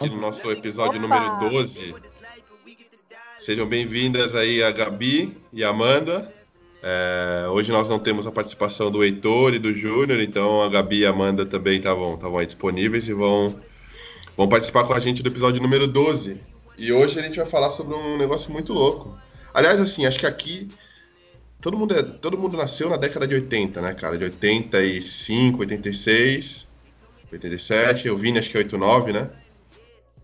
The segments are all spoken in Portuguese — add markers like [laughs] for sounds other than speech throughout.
No nosso episódio número 12. Sejam bem-vindas aí a Gabi e a Amanda. É, hoje nós não temos a participação do Heitor e do Júnior, então a Gabi e a Amanda também estavam aí disponíveis e vão, vão participar com a gente do episódio número 12. E hoje a gente vai falar sobre um negócio muito louco. Aliás, assim, acho que aqui todo mundo, é, todo mundo nasceu na década de 80, né, cara? De 85, 86, 87. Eu vim, acho que é 89, né?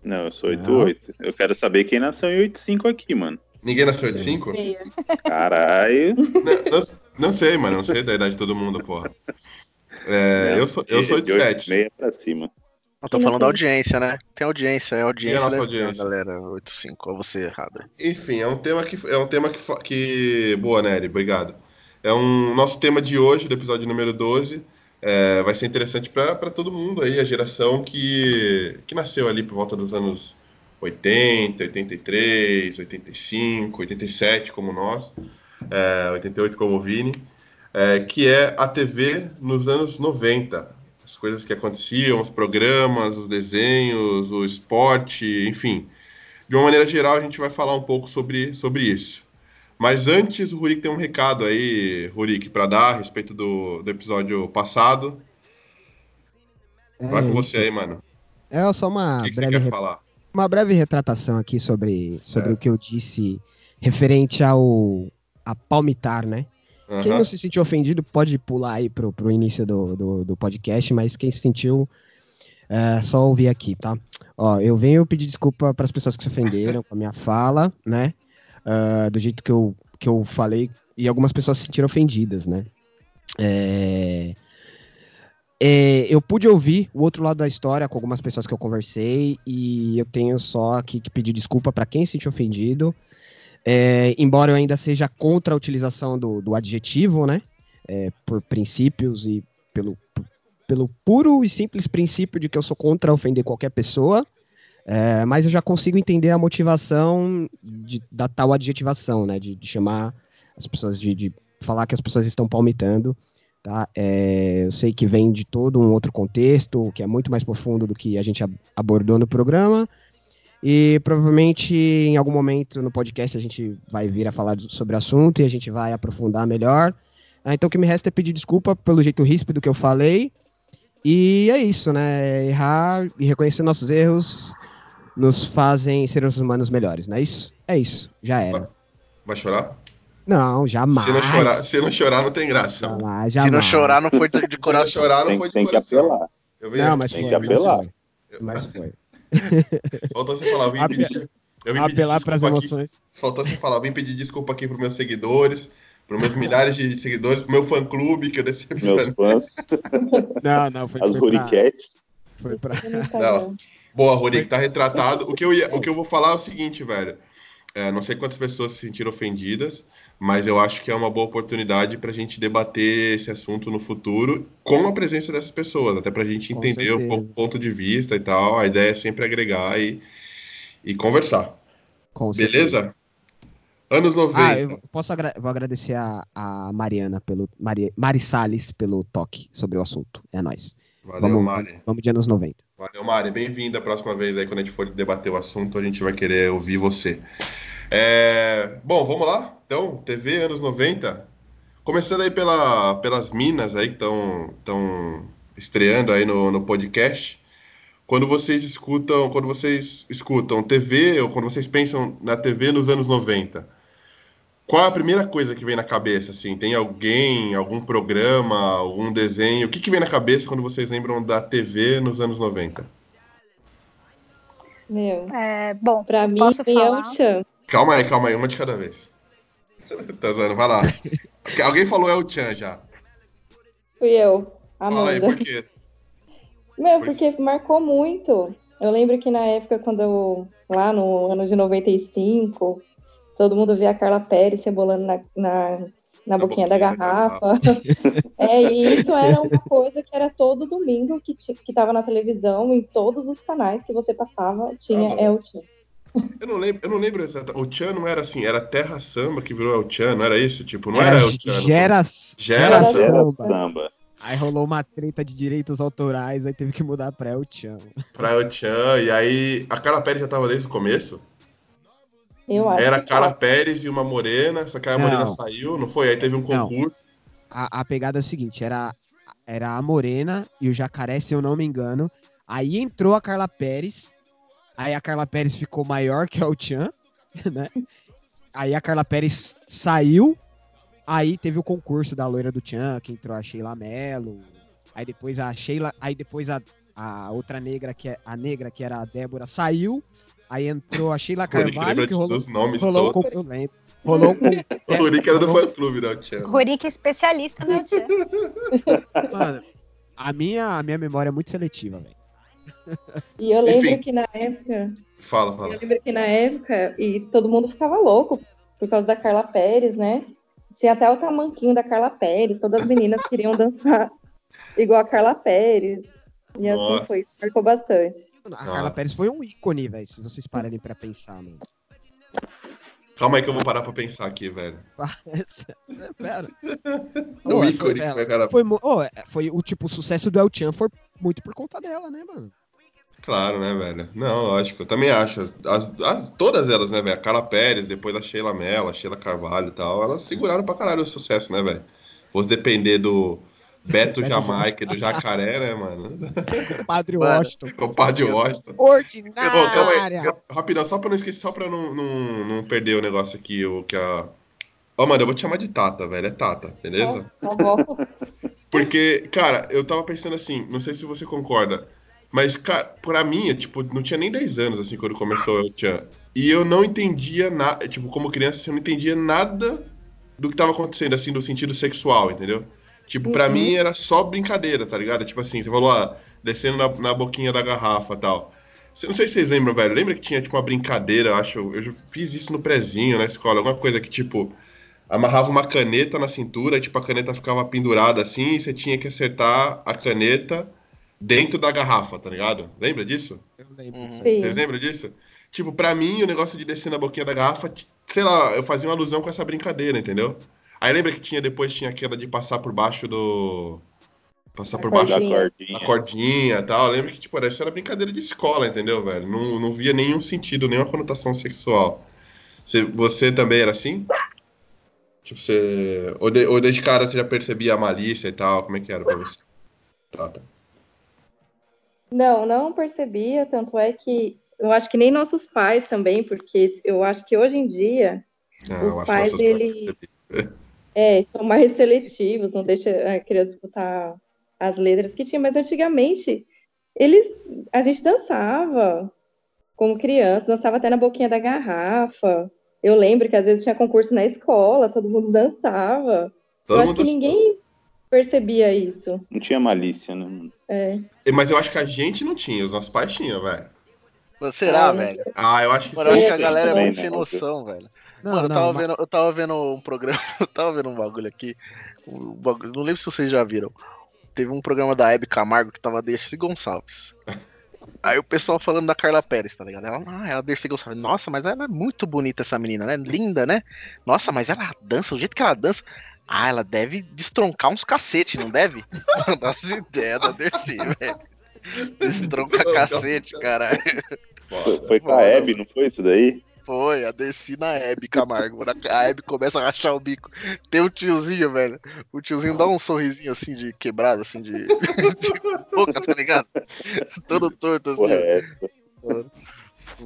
Não, eu sou 88. Eu quero saber quem nasceu em 85 aqui, mano. Ninguém nasceu em 85? Caralho. Não, não, não, sei, mano. Não sei da idade de todo mundo, porra. É, não, eu sou, eu sou de 7. Meia pra cima. Eu tô falando da audiência, né? Tem audiência, é audiência. E a nossa audiência? Galera, 85, ou você errado. Enfim, é um tema que. É um tema que, que. Boa, Nery, obrigado. É um nosso tema de hoje, do episódio número 12. É, vai ser interessante para todo mundo aí, a geração que, que nasceu ali por volta dos anos 80, 83, 85, 87, como nós, é, 88 como o Vini, é, que é a TV nos anos 90. As coisas que aconteciam, os programas, os desenhos, o esporte, enfim. De uma maneira geral, a gente vai falar um pouco sobre, sobre isso. Mas antes, o Rurik tem um recado aí, Rurik, para dar a respeito do, do episódio passado. Vai com você aí, mano. É só uma O que, que você quer re- falar? Uma breve retratação aqui sobre, sobre o que eu disse referente ao a palmitar, né? Quem Aham. não se sentiu ofendido pode pular aí pro, pro início do, do, do podcast, mas quem se sentiu, é só ouvir aqui, tá? Ó, eu venho pedir desculpa para as pessoas que se ofenderam com a minha fala, né? Ah, do jeito que eu, que eu falei, e algumas pessoas se sentiram ofendidas, né? É, é, eu pude ouvir o outro lado da história com algumas pessoas que eu conversei e eu tenho só aqui que pedir desculpa para quem se sentiu ofendido. É, embora eu ainda seja contra a utilização do, do adjetivo, né? É, por princípios e pelo, pelo puro e simples princípio de que eu sou contra ofender qualquer pessoa. É, mas eu já consigo entender a motivação de- da tal adjetivação, né? De, de chamar as pessoas, de, de falar que as pessoas estão palmitando. Tá? É, eu sei que vem de todo um outro contexto, que é muito mais profundo do que a gente ab- abordou no programa. E provavelmente em algum momento no podcast a gente vai vir a falar sobre o assunto e a gente vai aprofundar melhor. Ah, então o que me resta é pedir desculpa pelo jeito ríspido que eu falei. E é isso, né? Errar e reconhecer nossos erros nos fazem seres humanos melhores, não é isso? É isso, já era. Vai chorar? Não, jamais. Se não chorar, se não chorar, não tem graça. Jamais, Se não jamais. chorar, não foi de Se não coração. chorar, não Tem, foi de tem que coração. apelar. Eu Não, mas Tem foi. que apelar. Mas foi. Mas [laughs] foi. Faltou você falar, vim Ape- pedir, eu vim pedir Apelar para as desculpa aqui. emoções. Faltou você falar, vim pedir desculpa aqui pros meus seguidores, pros meus milhares de seguidores, pro meu fã-clube, que eu Meus decepcionei. fãs, Não, não, foi, as Ruriquetes. foi pra- Não. Boa, Rorik, tá retratado. O que, eu ia, o que eu vou falar é o seguinte, velho. É, não sei quantas pessoas se sentiram ofendidas, mas eu acho que é uma boa oportunidade pra gente debater esse assunto no futuro com a presença dessas pessoas, até pra gente Com entender um certeza. pouco o ponto de vista e tal. A ideia é sempre agregar e, e conversar. com certeza. Beleza? Anos 90. Ah, eu posso agra vou agradecer a, a Mariana pelo Mari, Mari Salles pelo toque sobre o assunto. É nóis. Valeu, vamos, Mari. vamos de anos 90. Valeu, Mari. Bem-vinda. Próxima vez aí, quando a gente for debater o assunto, a gente vai querer ouvir você. É, Bom, vamos lá? Então, TV anos 90. Começando aí pela, pelas minas aí que estão estreando aí no, no podcast. Quando vocês escutam, quando vocês escutam TV, ou quando vocês pensam na TV nos anos 90, qual é a primeira coisa que vem na cabeça? Assim, tem alguém, algum programa, algum desenho? O que, que vem na cabeça quando vocês lembram da TV nos anos 90? Meu, É, bom, pra mim Posso é falar? o Chan. Calma aí, calma aí, uma de cada vez. [laughs] tá zoando, vai lá. Alguém falou El Chan já. Fui eu, Fala aí, Amanda. por quê? Meu, Por porque marcou muito. Eu lembro que na época, quando eu, lá no ano de 95, todo mundo via a Carla Pérez rebolando na, na, na boquinha, da garrafa. [laughs] é, e isso era uma coisa que era todo domingo que, que tava na televisão, em todos os canais que você passava, tinha Ah, El Chan. Eu não lembro, eu não lembro exatamente. O Chan não era assim, era Terra Samba que virou El Chan, não era isso? Tipo, não era, El Chan. não. Gera, Gera gera Samba. samba. Aí rolou uma treta de direitos autorais, aí teve que mudar pra El Chan. Pra El Chan, e aí a Carla Pérez já tava desde o começo? Eu acho Era que Carla tá. Pérez e uma morena, só que a Não. morena saiu, não foi? Aí teve um concurso. A, a pegada é o seguinte, era, era a Morena e o Jacaré, se eu não me engano. Aí entrou a Carla Pérez, aí a Carla Pérez ficou maior que a Chan, [laughs] né? Aí a Carla Pérez saiu, aí teve o concurso da loira do Chan, que entrou a Sheila Mello. Aí depois a Sheila, aí depois a, a outra negra que é a negra que era a Débora saiu, aí entrou a Sheila [laughs] Carvalho que rolou, nomes rolou um todos. eu lembro. Rolou um concurso. [laughs] O Rick era do fã clube da El Chan. Rorick é especialista Tchan. Mano, a minha, a minha memória é muito seletiva, velho. [laughs] E eu lembro Enfim. que na época, Fala, eu fala. lembro que na época, e todo mundo ficava louco por causa da Carla Pérez, né? Tinha até o tamanquinho da Carla Pérez, todas as meninas [laughs] queriam dançar igual a Carla Pérez. E assim Nossa. foi, marcou bastante. A Nossa. Carla Pérez foi um ícone, velho, se vocês pararem pra pensar, mano. Calma aí que eu vou parar pra pensar aqui, velho. [laughs] Pera. O Ô, ícone, foi, né, cara? foi, é, foi o tipo, o sucesso do El Chan foi muito por conta dela, né, mano? Claro, né, velho? Não, lógico. Eu também acho. As, as- as- todas elas, né, velho? A Carla Pérez, depois a Sheila Mello, a Sheila Carvalho e tal, elas seguraram pra caralho o sucesso, né, velho? Fosse depender do Beto Jamaica e do Jacaré, né, mano? [laughs] Padre Mano. Washington. Compadre Washington. Ordinária. Calma aí. Ra- Rapidão, só pra não esquecer, só pra não, não, não perder o negócio aqui, o que a. Ó, mano, eu vou te chamar de Tata, velho. É Tata, beleza? Tá bom. Porque, cara, eu tava pensando assim, não sei se você concorda, mas, cara, pra mim, eu, tipo, não tinha nem 10 anos, assim, quando começou o Chan. E eu não entendia nada, tipo, como criança, assim, eu não entendia nada do que tava acontecendo, assim, do sentido sexual, entendeu? Tipo, pra Uhum. mim era só brincadeira, tá ligado? Tipo assim, você falou, ah, descendo na, na boquinha da garrafa e tal. Não sei se vocês lembram, velho. Lembra que tinha, tipo, uma brincadeira, eu acho. Eu fiz isso no prezinho, na escola. Alguma coisa que, tipo, amarrava uma caneta na cintura, e, tipo, a caneta ficava pendurada assim, e você tinha que acertar a caneta dentro da garrafa, tá ligado? Lembra disso? Eu lembro Uhum. Vocês lembram disso? Tipo, pra mim, o negócio de descer na boquinha da garrafa, sei lá, eu fazia uma alusão com essa brincadeira, entendeu? Aí lembra que tinha, depois tinha aquela de passar por baixo do. Passar A por baixo Da Cordinha. cordinha. a cordinha e tal. Eu lembro que, tipo, isso era brincadeira de escola, entendeu, velho? Não, não via nenhum sentido, nenhuma conotação sexual. Você, você também era assim? Tipo, você. Ou, de, ou desde cara você já percebia a malícia e tal? Como é que era pra você? Tá, tá. Não, não percebia, tanto é que eu acho que nem nossos pais também, porque eu acho que hoje em dia Não, Os acho pais, que nossos ele- percebiam. [laughs] é, são mais seletivos, não deixa a criança escutar as letras que tinha, mas antigamente eles, a gente dançava como criança, dançava até na boquinha da garrafa. Eu lembro que às vezes tinha concurso na escola, todo mundo dançava. Todo eu acho mundo que ninguém percebia isso. Não tinha malícia, né? É. Mas eu acho que a gente não tinha, os nossos pais tinham, velho. Será, Ah, não velho? Ah, eu acho que Mano, eu acho sim. que a galera é muito né? sem noção, velho. Não, Mano, eu não, tava, mas- vendo, eu tava vendo um programa, [laughs] eu tava vendo um bagulho aqui. um bagulho- não lembro se vocês já viram. Teve um programa da Hebe Camargo que tava Dercy Gonçalves. [laughs] Aí o pessoal falando da Carla Pérez, tá ligado? Ela, ah, ela Dercy Gonçalves. Nossa, mas ela é muito bonita essa menina, né? Linda, né? Nossa, mas ela dança, o jeito que ela dança. Ah, ela deve destroncar uns cacete, não deve? [laughs] As ideias da Dercy, velho. Destroncar cacete, caralho. Foi, foi com a Hebe, não foi isso daí? Foi, a Dercy na Hebe Camargo. A Hebe começa a rachar o bico. Tem um tiozinho, velho. O tiozinho dá um sorrisinho assim de quebrado, assim de. [laughs] de boca, tá ligado? Todo torto assim. Porra, é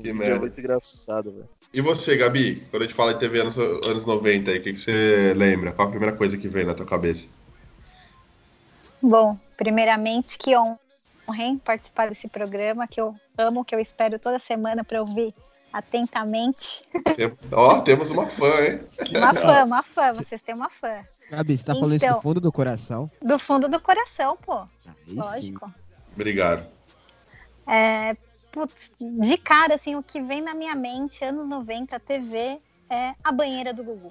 Que. É muito engraçado, velho. E você, Gabi? Quando a gente fala de TV anos, anos 90 aí, o que, que você lembra? Qual a primeira coisa que vem na tua cabeça? Bom, primeiramente, que honrem participar desse programa que eu amo, que eu espero toda semana para ouvir atentamente. Tem- Ó, temos uma fã, hein? Uma fã, uma fã, vocês têm uma fã. Gabi, você tá falando isso Então. do fundo do coração? Do fundo do coração, pô. Aí sim. Lógico. Obrigado. É, putz, de cara, assim, o que vem na minha mente, anos 90, TV, é a banheira do Gugu.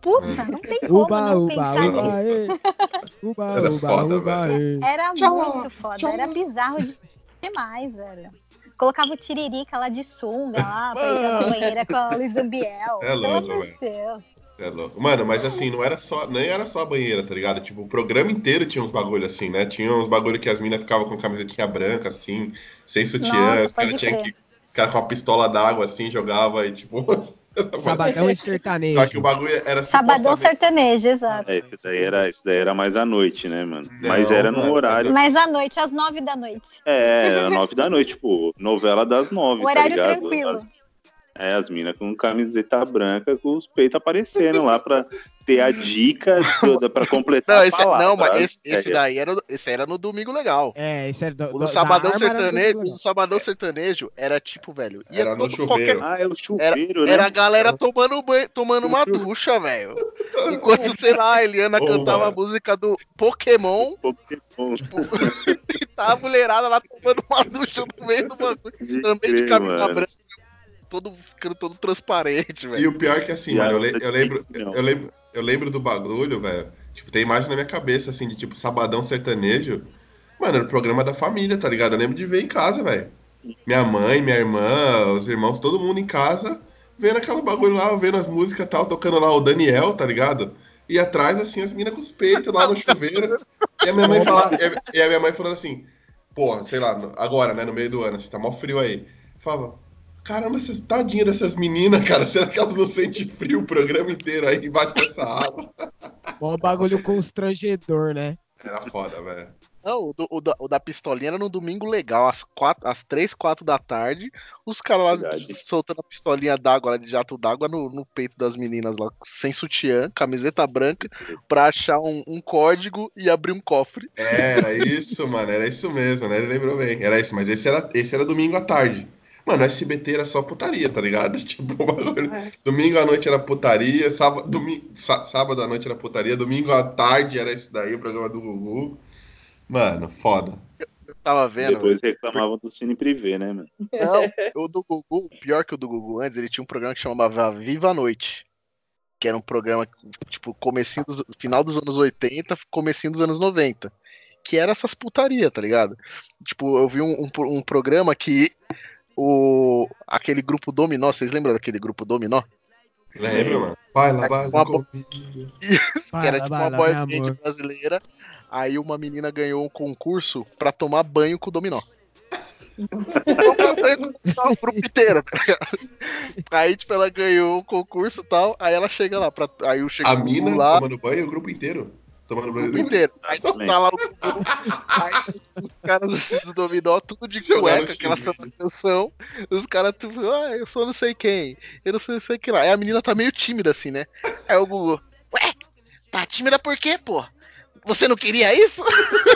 Puta, não tem como Uba, não uba, pensar uba, nisso. Uba, Era uba, foda, uba. Era Tchau, muito foda, tchau. era bizarro de- demais, velho. Colocava o tiririca lá de sunga lá, pra ir na banheira com a Luiz Ambiel. É louco. É louco. Mano, mas assim, não era só, nem era só a banheira, tá ligado? Tipo, o programa inteiro tinha uns bagulho assim, né? Tinha uns bagulho que as minas ficavam com camisetinha branca, assim, sem sutiã, os caras tinham que. Os caras com uma pistola d'água assim, jogava e tipo. [laughs] Sabadão e sertanejo. Só que o bagulho era Sabadão supostamente- sertanejo, exato. É, esse daí era, esse daí era mais à noite, né, mano? Não, Mas era no mano, horário. Mas à noite, às nove da noite. É, era [laughs] nove da noite, tipo, novela das nove, tá Horário ligado? tranquilo. As, é, as minas com camiseta branca com os peitos aparecendo lá pra ter a dica [laughs] toda pra completar Não, a esse, palavra. não mas esse, esse É, daí era, esse era no Domingo Legal. É, isso é do, O do- Sabadão era Sertanejo, o Sabadão Sertanejo era tipo, velho. ia Era no todo- chuveiro. Ah, é o chuveiro, né? Era a galera tomando banho, tomando uma ducha, velho. Enquanto, sei lá, a Eliana [laughs] Ô, cantava mano. a música do Pokémon [laughs] Pokémon. e tá a mulherada lá tomando uma ducha no meio do bagulho. De Também de camisa mano. branca, todo, ficando todo transparente, E velho. o pior é que assim, E mano, eu, le- eu lembro, eu lembro, eu lembro do bagulho, velho. Tipo, tem imagem na minha cabeça, assim, de tipo sabadão sertanejo. Mano, era o programa da família, tá ligado? Eu lembro de ver em casa, velho. Minha mãe, minha irmã, os irmãos, todo mundo em casa, vendo aquela bagulho lá, vendo as músicas e tal, tocando lá o Daniel, tá ligado? E atrás, assim, as minas com os peitos lá no [laughs] chuveiro. E a minha mãe falava, e a minha mãe falando assim, pô, sei lá, agora, né, no meio do ano, assim, tá mó frio aí. Falava, caramba, essas tadinha dessas meninas, cara, será que elas não sentem frio o programa inteiro aí embaixo dessa água? Mó bagulho constrangedor, né? Era foda, velho. Não, o, do- o da, o da pistolinha era no domingo legal, às, quatro, às 3, 4 da tarde. Os caras lá Verdade. soltando a pistolinha d'água, lá de jato d'água no, no peito das meninas lá, sem sutiã, camiseta branca, pra achar um, um código e abrir um cofre. É, Era isso, mano, era isso mesmo, né? Ele lembrou bem. Era isso, mas esse era, esse era domingo à tarde. Mano, o SBT era só putaria, tá ligado? [laughs] Tipo, o bagulho- É. domingo à noite era putaria, sábado, domingo, sá- sábado à noite era putaria, domingo à tarde era esse daí, o programa do Gugu. Mano, foda. Eu tava vendo. Depois reclamavam do Cine Privé, né, mano? Não, o do Gugu, pior que o do Gugu antes, ele tinha um programa que chamava Viva a Noite. Que era um programa, tipo, comecinho dos, final dos anos 80, comecinho dos anos 90. Que era essas putaria, tá ligado? Tipo, eu vi um, um, um programa que o aquele grupo Dominó, vocês lembram daquele grupo Dominó? Lembra, mano? Vai lá, vai Uma lá. bo- comigo. [laughs] que era tipo uma boy band brasileira. Aí uma menina ganhou um concurso pra tomar banho com o dominó. o grupo inteiro, tá ligado? Aí, tipo, ela ganhou o concurso e tal. Aí ela chega lá. Pra, aí eu chego A mina lá, tomando banho, o grupo inteiro. Tomando grupo banho. inteiro. Aí tá lá o Gugu. Aí os caras assim do dominó, tudo de cueca, aquela canção. Os caras, tipo, ah, eu sou não sei quem. Eu não sei, não sei o que lá. Aí a menina tá meio tímida assim, né? Aí o Gugu, ué, tá tímida por quê, pô? Você não queria isso? [laughs]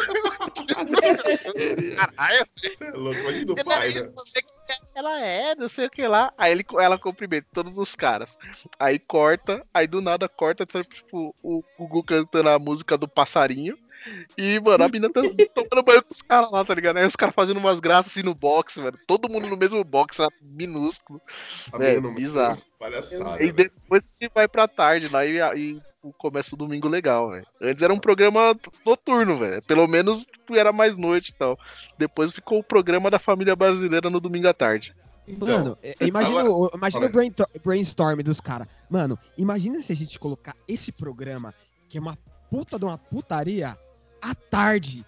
Caralho, Você é louco, pai, isso né? você queria. Ela é, não sei o que lá. Aí ele, ela cumprimenta todos os caras. Aí corta, aí do nada corta, tipo, o Gugu cantando a música do passarinho. E, mano, a mina tá tomando banho com os caras lá, tá ligado? Aí os caras fazendo umas graças assim no box, mano. Todo mundo no mesmo box, sabe? minúsculo. A É, bizarro. Palhaçada. E depois que vai pra tarde, lá e, e começa o domingo legal, velho. Antes era um programa noturno, velho. Pelo menos era mais noite e tal. Depois ficou o programa da família brasileira no domingo à tarde. Então, Mano, é- imagina, agora- o, imagina fala o brainstorm dos caras. Mano, imagina se a gente colocar esse programa, que é uma puta de uma putaria, à tarde.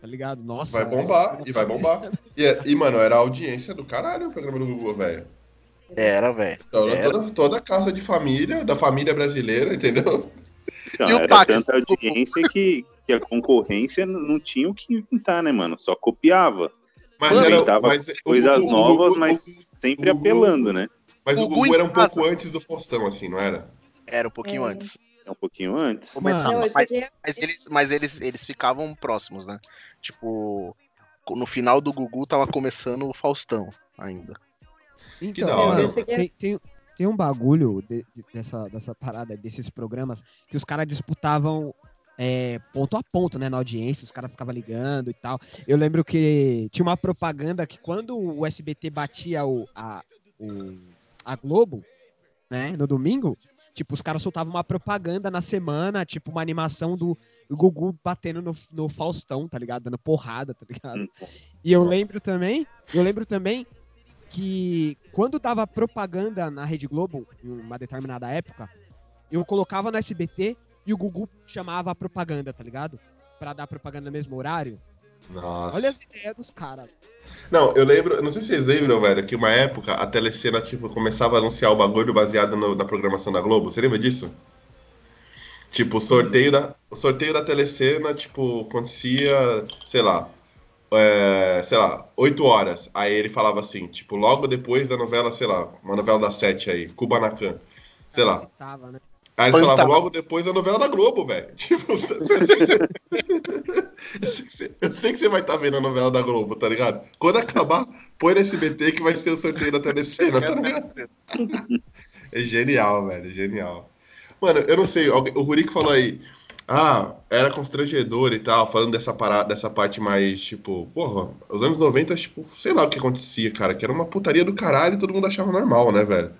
Tá ligado? Nossa. Vai bombar, e vai bombar. [laughs] E, é- e, mano, era a audiência do caralho o programa do Gugu, velho. Era, velho. Então, Era. toda, toda casa de família, da família brasileira, entendeu? Então, E o era táxi? tanta audiência que, que a concorrência não tinha o que inventar, né, mano? Só copiava. Mas Mano, era inventava mas o coisas o novas, Gugu- mas sempre o apelando, né? Mas o Gugu era um casa. pouco antes do Faustão, assim, não era? Era um pouquinho É. antes. É um pouquinho antes. Começava, Não, mas, mas eles, mas eles, eles ficavam próximos, né? Tipo, no final do Gugu tava começando o Faustão ainda. Então, da hora. mano, Eu cheguei a- tem, tem, tem um bagulho de- de- dessa, dessa parada, desses programas, que os caras disputavam é, ponto a ponto, né, na audiência, os caras ficavam ligando e tal. Eu lembro que tinha uma propaganda que quando o SBT batia o, a, o- a Globo, né, no domingo, Tipo, os caras soltavam uma propaganda na semana, tipo, uma animação do Gugu batendo no, no Faustão, tá ligado? Dando porrada, tá ligado? E eu lembro também, eu lembro também que quando dava propaganda na Rede Globo, em uma determinada época, eu colocava no SBT e o Gugu chamava a propaganda, tá ligado? Pra dar propaganda no mesmo horário. Nossa. Olha as ideias dos caras. Não, eu lembro, não sei se vocês lembram, velho, que uma época a telecena, tipo, começava a anunciar o bagulho baseado no- na programação da Globo. Você lembra disso? Tipo, o sorteio da, o sorteio da telecena, tipo, acontecia, sei lá, é, sei lá, 8 horas. Aí ele falava assim, tipo, logo depois da novela, sei lá, uma novela das 7 aí, Kubanacan. Sei lá. Citava, né? Aí falavam tava? logo depois da novela da Globo, velho. [laughs] Tipo, eu sei que você... [laughs] eu sei que você- eu sei que você vai estar vendo a novela da Globo, tá ligado? Quando acabar, põe no SBT que vai ser o sorteio da telecena, tá ligado? [laughs] É genial, velho, é genial. Mano, eu não sei, o Rurik falou aí, ah, era constrangedor e tal, falando dessa parada, dessa parte mais, tipo, porra, os anos 90, tipo, sei lá o que acontecia, cara, que era uma putaria do caralho e todo mundo achava normal, né, velho?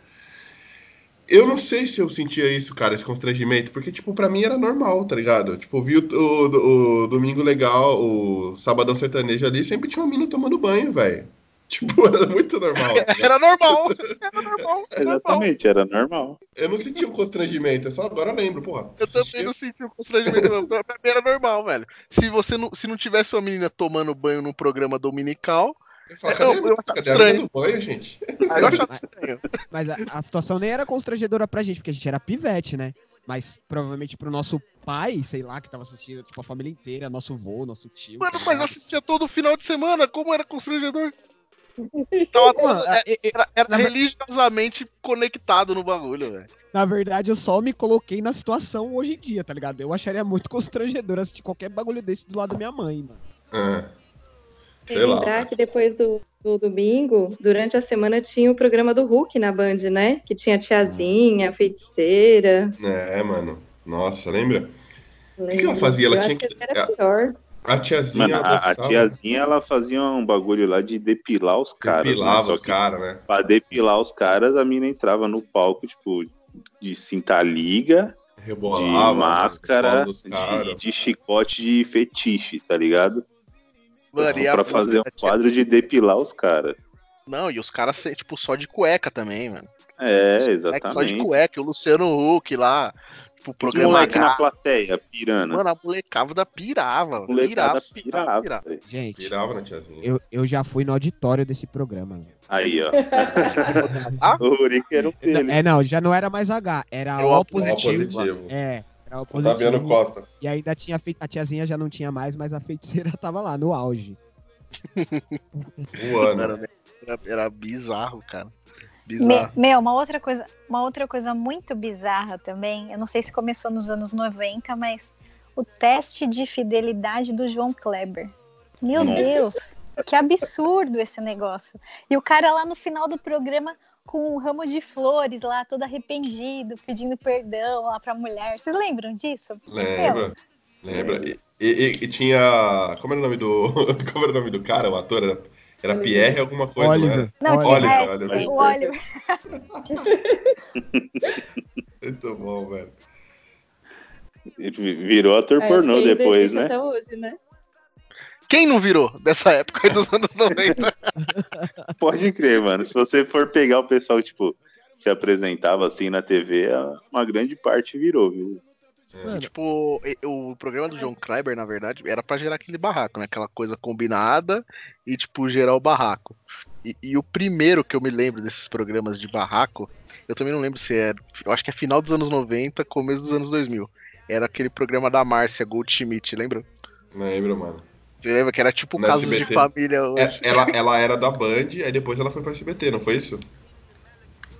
Eu não sei se eu sentia isso, cara, esse constrangimento, porque, tipo, pra mim era normal, tá ligado? Tipo, eu vi o, o- o Domingo Legal, o Sabadão Sertanejo ali, sempre tinha uma mina tomando banho, velho. Tipo, [laughs] era muito normal. ligado? Era [laughs] normal. Era normal. Era [laughs] normal. Exatamente, era normal. Eu não sentia o constrangimento, eu só agora eu lembro, porra. Eu também não senti o constrangimento. não. Pra mim era normal, velho. Se você não, se não tivesse uma menina tomando banho num programa dominical, Eu falo, Eu- cadê, eu achava cadê estranho. banho, gente? aí eu achava estranho. Mas a, a situação nem era constrangedora pra gente, porque a gente era pivete, né? Mas provavelmente pro nosso pai, sei lá, que tava assistindo, tipo, a família inteira, nosso vô, nosso tio. Mano, mas assistia todo final de semana, como era constrangedor? Tava [laughs] Mano, é, é- é- era, era ver- religiosamente conectado no bagulho, velho. na verdade, eu só me coloquei na situação hoje em dia, tá ligado? Eu acharia muito [laughs] constrangedor assistir qualquer bagulho desse do lado da minha mãe, mano. E sei lá. lembrar que depois do, do domingo, durante a semana, tinha o programa do Hulk na Band, né? Que tinha a tiazinha, a feiticeira. É, mano. Nossa, lembra? O que ela fazia? Ela Eu tinha acho que- Era pior. A tiazinha Mano, a, a tiazinha, ela fazia um bagulho lá de depilar os caras. né? depilava Só os caras, né? Pra depilar os caras, a mina entrava no palco, tipo, de cinta liga, de Rebolava. máscara, bola dos de, de chicote de fetiche, tá ligado? Mano, e pra fazer um quadro de depilar os caras. Não, e os caras, tipo, só de cueca também, mano. É, exatamente. Só de cueca, o Luciano Huck lá, tipo, o Os programa moleque na plateia, pirando. Mano, a molecada pirava, A molecada pirava, pirava, pirava. pirava. Gente, Virava na tiazinha. eu, eu já fui no auditório desse programa. Aí, ó. [laughs] Ah? O Uric era um deles. É, não, já não era mais H, era Era o O O positivo. positivo. É, era O Otaviano positivo. Costa. E ainda tinha feito. A tiazinha já não tinha mais, mas a feiticeira [laughs] tava lá, no auge. Voando. Era, era, era bizarro, cara. Me- Bizarro. meu, uma outra coisa, uma outra coisa muito bizarra também. Eu não sei se começou nos anos 90, mas o teste de fidelidade do João Kleber. Meu Nossa. Deus, que absurdo esse negócio. E o cara lá no final do programa com um ramo de flores lá, todo arrependido, pedindo perdão lá pra mulher. Vocês lembram disso? Lembra? Lembra? E, e- e tinha. Como era o nome do. [laughs] Como era o nome do cara, o ator? Era, era Pierre alguma coisa, não Oliver. era? Não, Oliver, tinha Oliver. é, o Oliver. [laughs] Muito bom, velho. Virou ator É, pornô depois, né? Até hoje, né? Quem não virou dessa época aí dos anos 90? [laughs] Pode crer, mano. Se você for pegar o pessoal, tipo, se apresentava assim na TV, uma grande parte virou, viu? Tipo, e- o programa do João Kleber, na verdade, era pra gerar aquele barraco, né? Aquela coisa combinada e, tipo, gerar o barraco. E, e o primeiro que eu me lembro desses programas de barraco, eu também não lembro se era. Eu acho que é final dos anos 90, começo dos anos 2000. Era aquele programa da Márcia Goldschmidt, lembra? Lembra, mano. Você lembra que era tipo No casos de família É, ela, ela era da Band, aí depois ela foi pro SBT, não foi isso?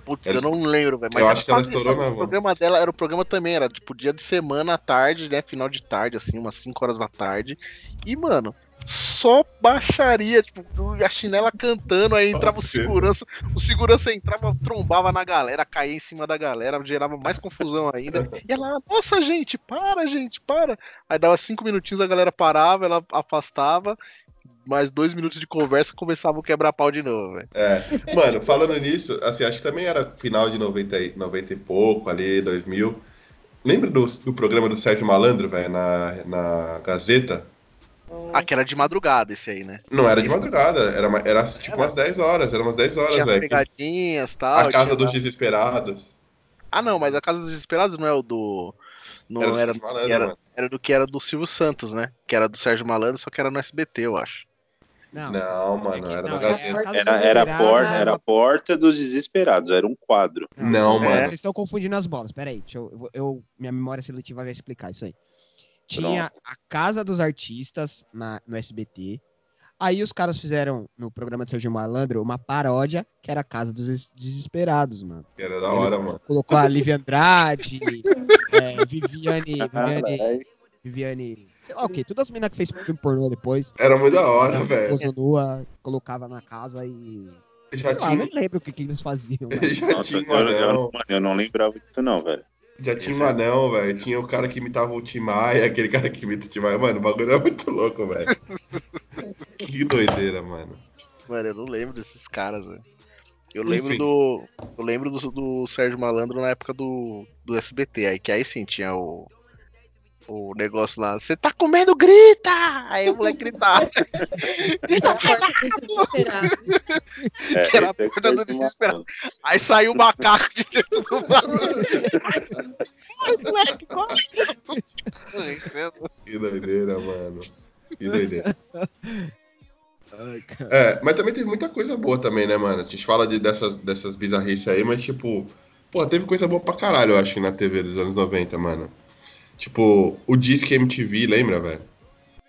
Putz, ela- eu não lembro, velho. Eu acho que ela estourou na O programa dela era o programa também, era tipo dia de semana à tarde, né? Final de tarde, assim, umas 5 horas da tarde. E, mano, só baixaria, tipo, a chinela cantando, aí entrava o treta. segurança, o segurança entrava, trombava na galera, caía em cima da galera, gerava mais confusão ainda. E ela, nossa, gente, para, gente, para. Aí dava cinco minutinhos, a galera parava, ela afastava, mais dois minutos de conversa, conversava o quebra-pau de novo, velho. É. Mano, falando nisso, assim, acho que também era final de 90, e- 90 e pouco, ali, 2000. Lembra do, do programa do Sérgio Malandro, velho, na, na Gazeta? Ah, que era de madrugada esse aí, né? Não era de madrugada, era, era tipo Era? umas 10 horas, era umas 10 horas, velho. pegadinhas e tal. A Casa dos Desesperados. Ah, não, mas a Casa dos Desesperados não é o do. Não Era do era, Malandro, era, era do que era do Silvio Santos, né? Que era do Sérgio Malandro, só que era no SBT, eu acho. Não, É mano, que- era não, Gazeta. Era, era, porta, é era a porta dos desesperados, era um quadro. Não, É, mano. Vocês estão confundindo as bolas. Peraí, deixa eu, eu minha memória seletiva vai explicar isso aí. Tinha a Casa dos Artistas na, no SBT. Aí os caras fizeram, no programa de Sérgio Malandro, uma paródia que era a Casa dos Des- Desesperados, mano. Que era da hora, mano. Colocou a Lívia Andrade, [laughs] é, Viviane, Viviane, Caralho. Viviane, sei lá o quê, todas as meninas que fez filme pornô depois. Era muito da hora, velho. Nua, colocava na casa e. Já lá, não tinha. lembro o que, que eles faziam. Já Nossa, tinha eu, um não lembrava disso não, velho. Já tinha um anão, velho. Tinha o cara que imitava o Tim Maia, aquele cara que imita o Tim Maia. Mano, o bagulho era muito louco, velho. [laughs] que doideira, mano. Mano, eu não lembro desses caras, velho. Eu lembro Enfim. do. Eu lembro do, do Sérgio Malandro na época do, do SBT, aí que aí sim tinha o. O negócio lá, você tá comendo, grita! Aí o moleque gritava. grita [laughs] mais Desesperado. É, Que era a é porta do desesperado. Aí saiu o macaco de dentro do. Ai, [laughs] moleque, corre! Que doideira, mano. Que doideira. É, mas também teve muita coisa boa também, né, mano? A gente fala de, dessas, dessas bizarrices aí, mas tipo, pô, teve coisa boa pra caralho, eu acho, na TV dos anos 90, mano. Tipo, o Disque MTV, lembra, velho?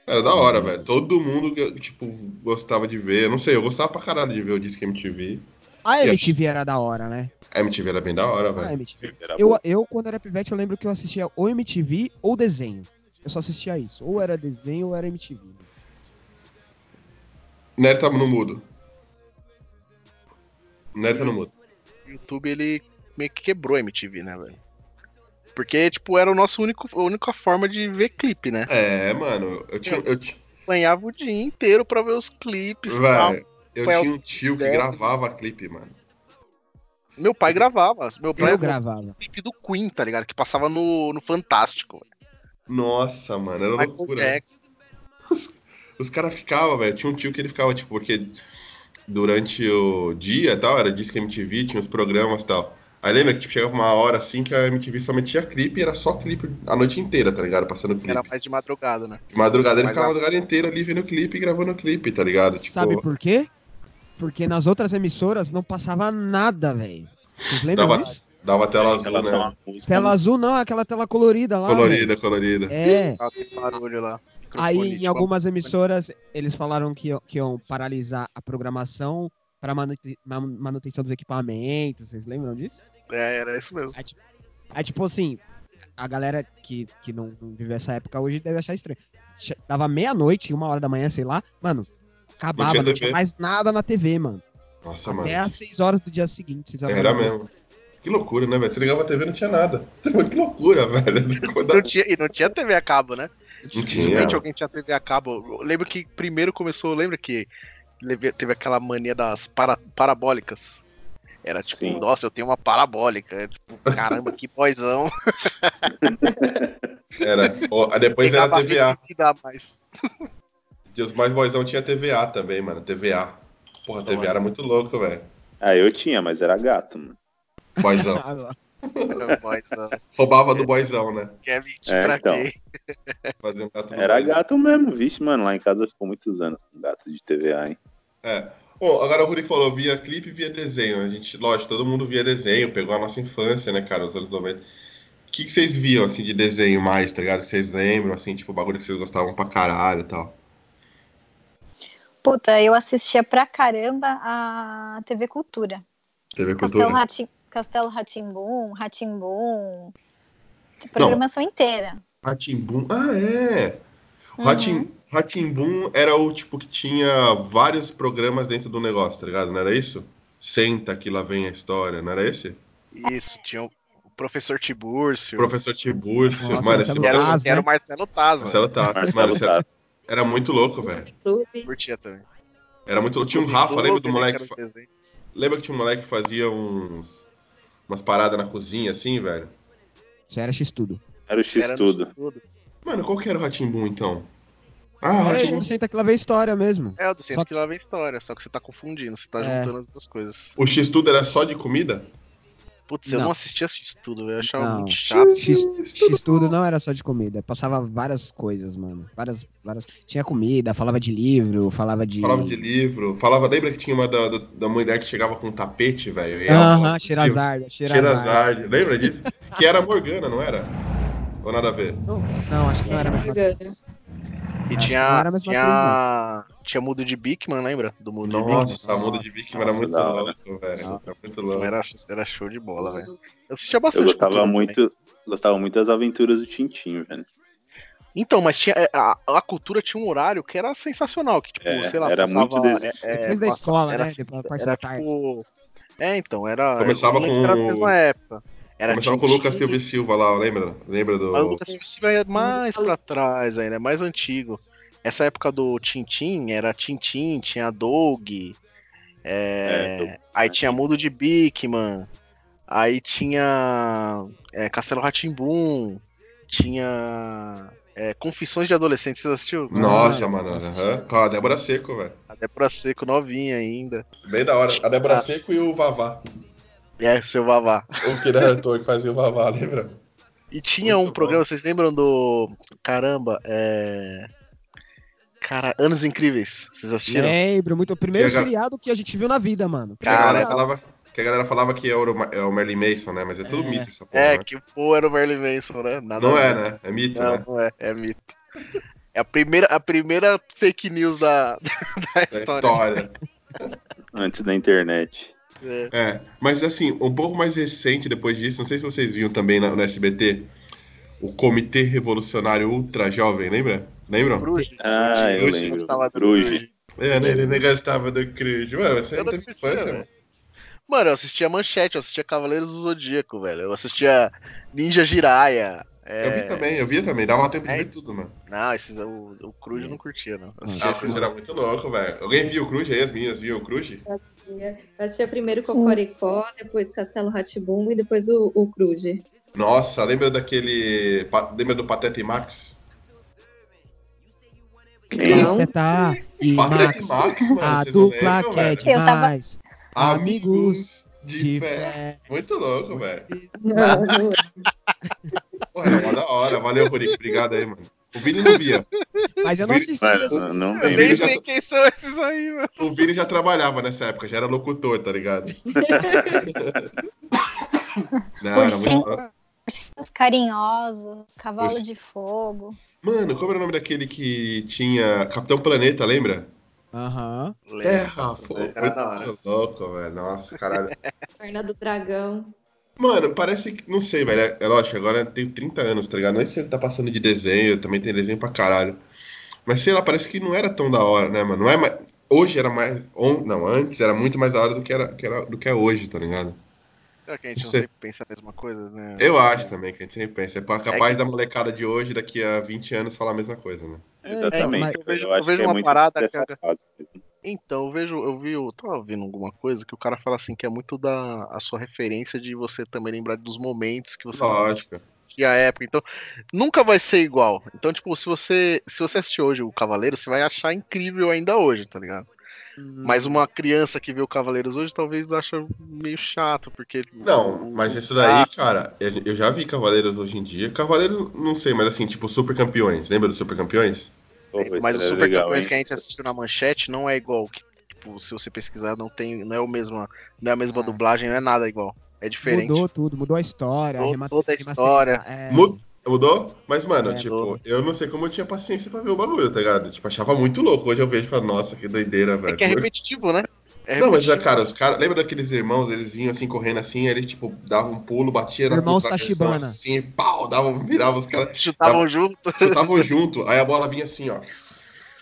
Era da hora, velho. Todo mundo, tipo, gostava de ver. Eu não sei, eu gostava pra caralho de ver o Disque MTV. A a- MTV era da hora, né? A MTV era bem da hora, A velho. Eu, eu, quando era pivete, eu lembro que eu assistia ou MTV ou desenho. Eu só assistia isso. Ou era desenho ou era MTV. Nery tava no mudo. Nery tá no mudo. O YouTube, ele meio que quebrou a MTV, né, velho? Porque, tipo, era o nosso único, a única forma de ver clipe, né? É, mano, eu tinha, eu, Acompanhava o dia inteiro pra ver os clipes e tal. velho, eu tinha um tio que gravava clipe, mano. Meu pai gravava. Meu pai Eu gravava clipe do Queen, tá ligado? Que passava no, no Fantástico. Nossa, mano, era Michael loucura. Jackson. Os caras ficavam, velho. Tinha um tio que ele ficava, tipo, porque durante o dia e tal, era Disque MTV, tinha os programas e tal. Aí lembra que tipo, chegava uma hora assim que a MTV só metia clipe e era só clipe a noite inteira, tá ligado? Passando clipe. Era mais de madrugada, né? De madrugada ele ficava a madrugada inteira ali vendo clipe e gravando clipe, tá ligado? Tipo, Sabe por quê? Porque nas outras emissoras não passava nada, velho. Vocês lembram Dava- disso? dava tela Em azul, né? Tela né? azul não, aquela tela colorida lá. Colorida, colorida. É. Barulho lá. Aí em algumas emissoras eles falaram que, iam- que iam paralisar a programação para manutenção dos equipamentos. Vocês lembram disso? É, era isso mesmo. Aí, tipo assim, a galera que, que não, não viveu essa época hoje deve achar estranho. Dava meia-noite, uma hora da manhã, sei lá, mano, acabava, tinha não tinha mais nada na TV, mano. Nossa, Até mano. às 6 horas do dia seguinte. 6 horas Era mesmo. Que loucura, né, velho? Você ligava a TV e não tinha nada. [laughs] Que loucura, velho. Não tinha, e não tinha TV a cabo, né? Não Dificilmente tinha. alguém tinha TV a cabo. Eu lembro que primeiro começou, lembra que teve aquela mania das para- parabólicas? Era tipo, Sim. nossa, eu tenho uma parabólica. Tipo, caramba, que boizão. [laughs] Era. Aí depois era TVA. que dá mais. E os mais boizão tinha TVA também, mano. TVA. Porra, TVA Nossa. era muito louco, velho. Ah, eu tinha, mas era gato, mano. Boizão. [laughs] Ah, boizão. Roubava do boizão, né? Quer mentir É, pra então. quê? [laughs] Fazia um gato Era boizão. gato mesmo, vixe, mano. Lá em casa ficou muitos anos com gato de TVA, hein? É. Bom, agora o Ruri falou, via clipe e via desenho. A gente, lógico, todo mundo via desenho, pegou a nossa infância, né, cara, os anos 90. O que, que vocês viam, assim, de desenho mais, tá ligado? Que vocês lembram, assim, tipo, o bagulho que vocês gostavam pra caralho e tal. Puta, eu assistia pra caramba a TV Cultura. TV Castelo Cultura? Ratim, Castelo Ratimbum, Ratimbum. Programação inteira. Ratimbum. Ah, é! Uhum. Ratim- Ratimbum era o tipo que tinha vários programas dentro do negócio, tá ligado? Não era isso? Senta que lá vem a história, não era esse? Isso, tinha o professor Tiburcio. Professor Tiburcio, Nossa, mano, Marcelo era. Taz, era né? o Marcelo Taz, mano. Marcelo. Mano, Marcelo esse Tato. Era muito louco, velho. Curtia também. Era muito louco. Tinha um Rafa, lembra do né, moleque? que que era fa-. Lembra que tinha um moleque que fazia uns. umas paradas na cozinha assim, velho? Isso era X-Tudo. Era o Era X-Tudo. tudo. Mano, qual que era o Ratimbum então? Ah, É, Ratimbum. isso senta que lá vem história mesmo. É, o do centro Só que lá vem história, só que você tá confundindo, você tá É. juntando as duas coisas. O X-Tudo era só de comida? Putz, eu Não. não assistia isso tudo, eu achava Não. muito chato. X, X-Tudo não era só de comida. Passava várias coisas, mano. Várias, várias... Tinha comida, falava de livro, falava de. Falava de livro, falava, lembra que tinha uma da, da, da mulher que chegava com um tapete, velho? Aham, Xerazade. Xerazade, lembra disso? [laughs] que era Morgana, não era? Ou nada a ver? Não, não, acho que não era. E tinha, tinha, tinha Mudo de Bigman, lembra? Do Mudo de. Nossa, a muda de Viking era muito louco, velho. Era muito louco. Era, era show de bola, velho. Eu assistia Eu bastante. gostava cultura também. muito, gostava muito das aventuras do Tintim, velho. Então, mas tinha, é, a, a cultura tinha um horário que era sensacional, que tipo, É, sei lá, era passava, muito é, é, Depois da escola, era, né? Depois da parte Era da tarde. tipo. É, então, era. Começava eu com Era a mesma época. Era Começava com o Lucas Silva e Silva lá, lembra? Lembra do. Mas o Lucas Silva é mais pra trás ainda, é mais antigo. Essa época do Tintin era Tintin, tinha Doug, é, É, Doug. aí tinha Mudo de Bigman, aí tinha é, Castelo Ratimbum, tinha é, Confissões de Adolescentes, você assistiu? Nossa, Ah, mano. Com a Débora Seco, velho. Até pra seco novinha ainda. Bem da hora. A Débora Ah. Seco e o Vavá. É, seu Vavá. O que era ator que fazia o Vavá, lembra? E tinha Muito um programa, vocês lembram do. Caramba, é. Cara, Anos Incríveis. Vocês assistiram? Lembro, muito. O primeiro E a ga- seriado que a gente viu na vida, mano. Que a, galera Cara, falava, que a galera falava que é o, é o Merlin Mason, né? Mas é tudo É. mito essa porra. É, né? que pô, era o Merlin Manson, né? Nada Não é, né? É mito, Não, né? não é, é mito. É a primeira, a primeira fake news da, [laughs] da Da história. história. Antes da internet. É. É, mas assim, um pouco mais recente depois disso, não sei se vocês viram também na- no SBT, o Comitê Revolucionário Ultra Jovem, lembra? Lembram? Cruz. Ah, eu Cruz, lembro. gostava do Cruz. Cruz. É, né? Ele nem gostava do Cruz. Mano, você Eu não teve assistia, infância, velho. mano. Mano, eu assistia Manchete, eu assistia Cavaleiros do Zodíaco, velho. Eu assistia Ninja Jiraiya. É... Eu vi também, eu via também. Dava tempo de É. ver tudo, mano. Não, esses, o, o Cruz eu não curtia, não. Eu assistia Ah, esses- vocês era muito louco, velho. Alguém viu o Cruz aí? As meninas viam o Cruz? Eu assistia primeiro Cocoricó, depois Castelo Ratibum e depois o, o Cruz. Nossa, lembra daquele. Lembra do Pateta e Max? Não. Pateta e Max. Max, mano. A dupla lembram, que é velho? Eu tava- demais. Amigos de, De fé. fé. Muito louco, velho. Não, não. Porra, era mó da hora. Valeu, Rurik. Obrigado aí, mano. O Vini não via. Mas eu não assisti. Não, não Eu nem lembro. já- sei quem são esses aí, mano. O Vini já trabalhava nessa época, já era locutor, tá ligado? [laughs] Não, era muito. Ursinhos carinhosos, cavalo de fogo. Mano, como era o nome daquele que tinha Capitão Planeta, lembra? Aham. Terra, da hora. muito louco, velho. Nossa, caralho. [laughs] Perna do Dragão. Mano, parece que. Não sei, velho. É, é lógico, agora eu tenho 30 anos, tá ligado? Não sei se ele tá passando de desenho, também tem desenho pra caralho. Mas sei lá, parece que não era tão da hora, né, mano? Não é mais. Hoje era mais. on- Não, antes era muito mais da hora do que, era, que era- do que é hoje, tá ligado? Será que a gente não Sei. sempre pensa a mesma coisa, né? Eu acho também que a gente sempre pensa. É capaz que- da molecada de hoje, daqui a 20 anos, falar a mesma coisa, né? Exatamente. mas eu vejo- eu eu vejo é uma parada fase. Então, eu vejo, eu vi, eu tava vendo alguma coisa que o cara fala assim que é muito da a sua referência de você também lembrar dos momentos que você Lógico. tinha a época. Então, nunca vai ser igual. Então, tipo, se você se você assistir hoje o Cavaleiro, você vai achar incrível ainda hoje, tá ligado? Mas uma criança que vê o Cavaleiros hoje talvez ache meio chato, porque Não, mas isso daí, cara, eu eu já vi Cavaleiros hoje em dia. Cavaleiros, não sei, mas assim, tipo, Super Campeões. Lembra dos Super Campeões? Pô, esse Mas o era Super legal, Campeões hein? que a gente assistiu na manchete não é igual. Que, tipo, se você pesquisar, não tem. Não é o mesmo. Não é a mesma Ah. dublagem, não é nada igual. É diferente. Mudou tudo, mudou a história. Mudou toda a história. É, Mu- Mudou? Mas, mano, É, tipo, mudou. eu não sei como eu tinha paciência pra ver o bagulho, tá ligado? Tipo, achava muito louco. Hoje eu vejo e falo, nossa, que doideira, É velho. que é repetitivo, né? É Não, mas já, repetitivo. cara, os caras. Lembra daqueles irmãos, eles vinham assim, correndo assim, aí eles, tipo, davam um pulo, batia na Irmãos Tachibana. assim, pau, davam, viravam os caras. Chutavam junto. Chutavam [laughs] junto, aí a bola vinha assim, ó.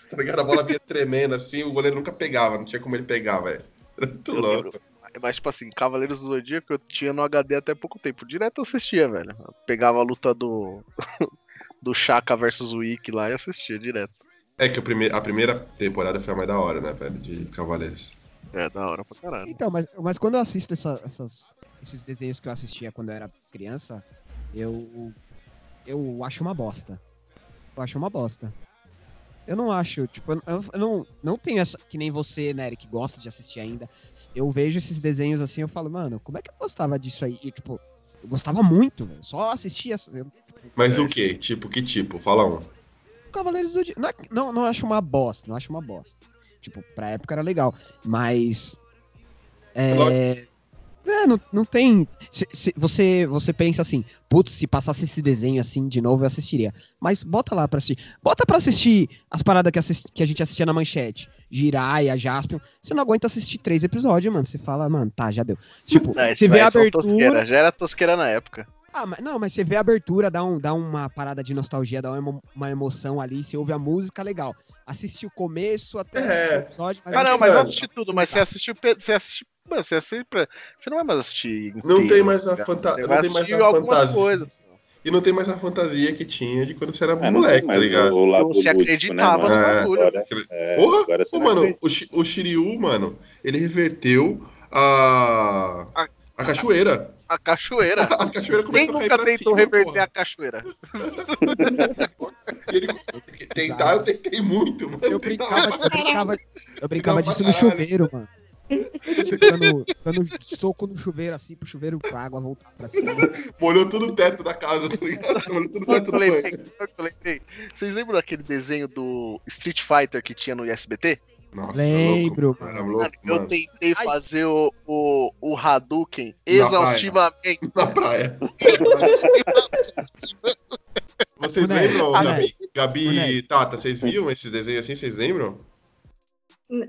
Tá ligado? A bola vinha tremendo assim, o goleiro nunca pegava, não tinha como ele pegar, velho. Era muito louco. lembro. Mas, tipo assim, Cavaleiros do Zodíaco eu tinha no HD até pouco tempo. Direto eu assistia, velho. Eu pegava a luta do. [laughs] do Chaka versus o Ikki lá e assistia direto. É que a primeira temporada foi a mais da hora, né, velho, de Cavaleiros. É, da hora pra caralho. Então, mas, mas quando eu assisto essa- essas, esses desenhos que eu assistia quando eu era criança, eu, eu acho uma bosta. Eu acho uma bosta. Eu não acho, tipo, eu, eu não, não tenho essa. Que nem você, né, Eric, que gosta de assistir ainda. Eu vejo esses desenhos assim, eu falo, mano, como é que eu gostava disso aí? E, tipo, eu gostava muito, velho. Só assistia. Eu, Mas o quê? Tipo, que tipo? Fala um. Cavaleiros do Zodíaco. Não, é- não, não acho uma bosta, não acho uma bosta. Tipo, pra época era legal. Mas. É. é, não, não tem. se- se você, você pensa assim, putz, se passasse esse desenho assim de novo, eu assistiria. Mas bota lá pra assistir. Bota pra assistir as paradas que, assis- que a gente assistia na manchete. Jiraiya, Jaspion. Você não aguenta assistir três episódios, mano. Você fala, mano, tá, já deu. Tipo, Não, você vê a são abertura. tosqueira, Já era tosqueira na época. Ah, mas, não, mas você vê a abertura, dá, um, dá uma parada de nostalgia, dá uma, uma emoção ali, você ouve a música, legal. Assiste o começo até É. o episódio, mas Ah, não, mas assistir tudo, mas você assistiu. pe- Você assistiu. Mano, você assiste pra- Você não vai mais assistir. Não inteiro, tem mais a, tá fanta... Não tem mais a fantasia. coisas. E não tem mais a fantasia que tinha de quando você era É, não moleque, tá ligado? o Você lúdico, acreditava né, no mano? bagulho. Aquele- é, Porra! Ô, não mano, o, o Shiryu, mano, ele reverteu a. A- A cachoeira. A cachoeira. [laughs] A cachoeira Quem começou a cair nunca tentou cima, reverter porra. a cachoeira? [laughs] Ele... Tentar, eu tentei muito, mano. eu brincava, eu brincava, eu brincava disso no chuveiro, mano. Dando, dando soco no chuveiro assim, pro chuveiro pra água voltar pra cima. Molhou todo o teto da casa, tá ligado? [laughs] Molhou todo o teto lembrei, eu lembrei. Vocês lembram daquele desenho do Street Fighter que tinha no ISBT? Nossa, Lembro, Era Mano, louco, eu tentei fazer o, o, o Hadouken exaustivamente. Na praia. [laughs] Vocês Moleque, lembram, ah, Gabi, Gabi e Moleque. Tata, vocês viam esses desenhos assim? Vocês lembram?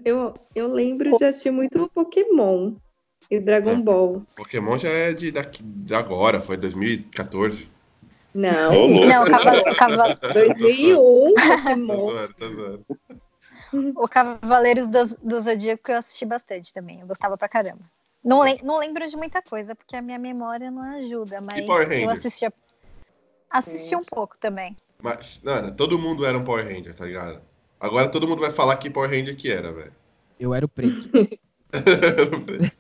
Eu, eu lembro de assistir muito Pokémon e Dragon Ball. Pokémon já é de, daqui, de agora, foi 2014. Não, louco. Não, Cava- Cava- 2001, Tá Pokémon. zoando, tá zoando. [laughs] o Cavaleiros do, do Zodíaco eu assisti bastante também. Eu gostava pra caramba. Não, lem- não lembro de muita coisa, porque a minha memória não ajuda, mas Power eu assistia. Assisti um pouco também. Mas, mano, todo mundo era um Power Ranger, tá ligado? Agora todo mundo vai falar que Power Ranger que era, velho. Eu era o preto. [laughs]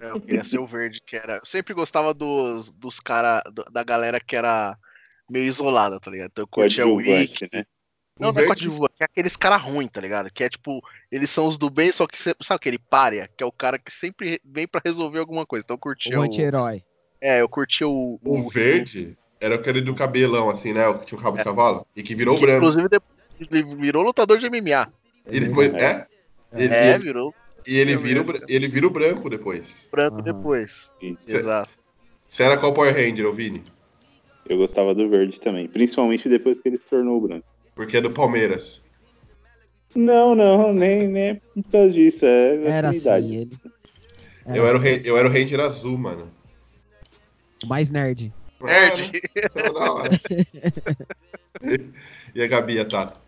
É, eu queria ser o verde, que era. Eu sempre gostava dos, dos cara da galera que era meio isolada, tá ligado? Então eu curtia o Wiki. né? Não, O não é verde- coadjuvante, que é aqueles cara ruim, tá ligado? Que é tipo, eles são os do bem, só que sabe aquele párea, que é o cara que sempre vem pra resolver alguma coisa. Então eu curtia O o. anti-herói. É, eu curtia o. O verde era aquele do cabelão, assim, né? O que tinha um rabo de cavalo. E que virou que, branco. Inclusive, depois ele virou lutador de MMA. E depois, é? Ele, É, virou e ele vira, o, ele vira o branco depois. branco Aham. depois. Isso. Exato. Você era qual Power Ranger, ô Vini? Eu gostava do verde também, principalmente depois que ele se tornou branco. Porque é do Palmeiras. Não, não, nem, nem é por causa disso, é Era assim, ele. eu, era o, assim, Ra- eu era o Ranger azul, mano. o mais nerd. Nerd. É, né? Era [laughs] e a Gabi a Tata?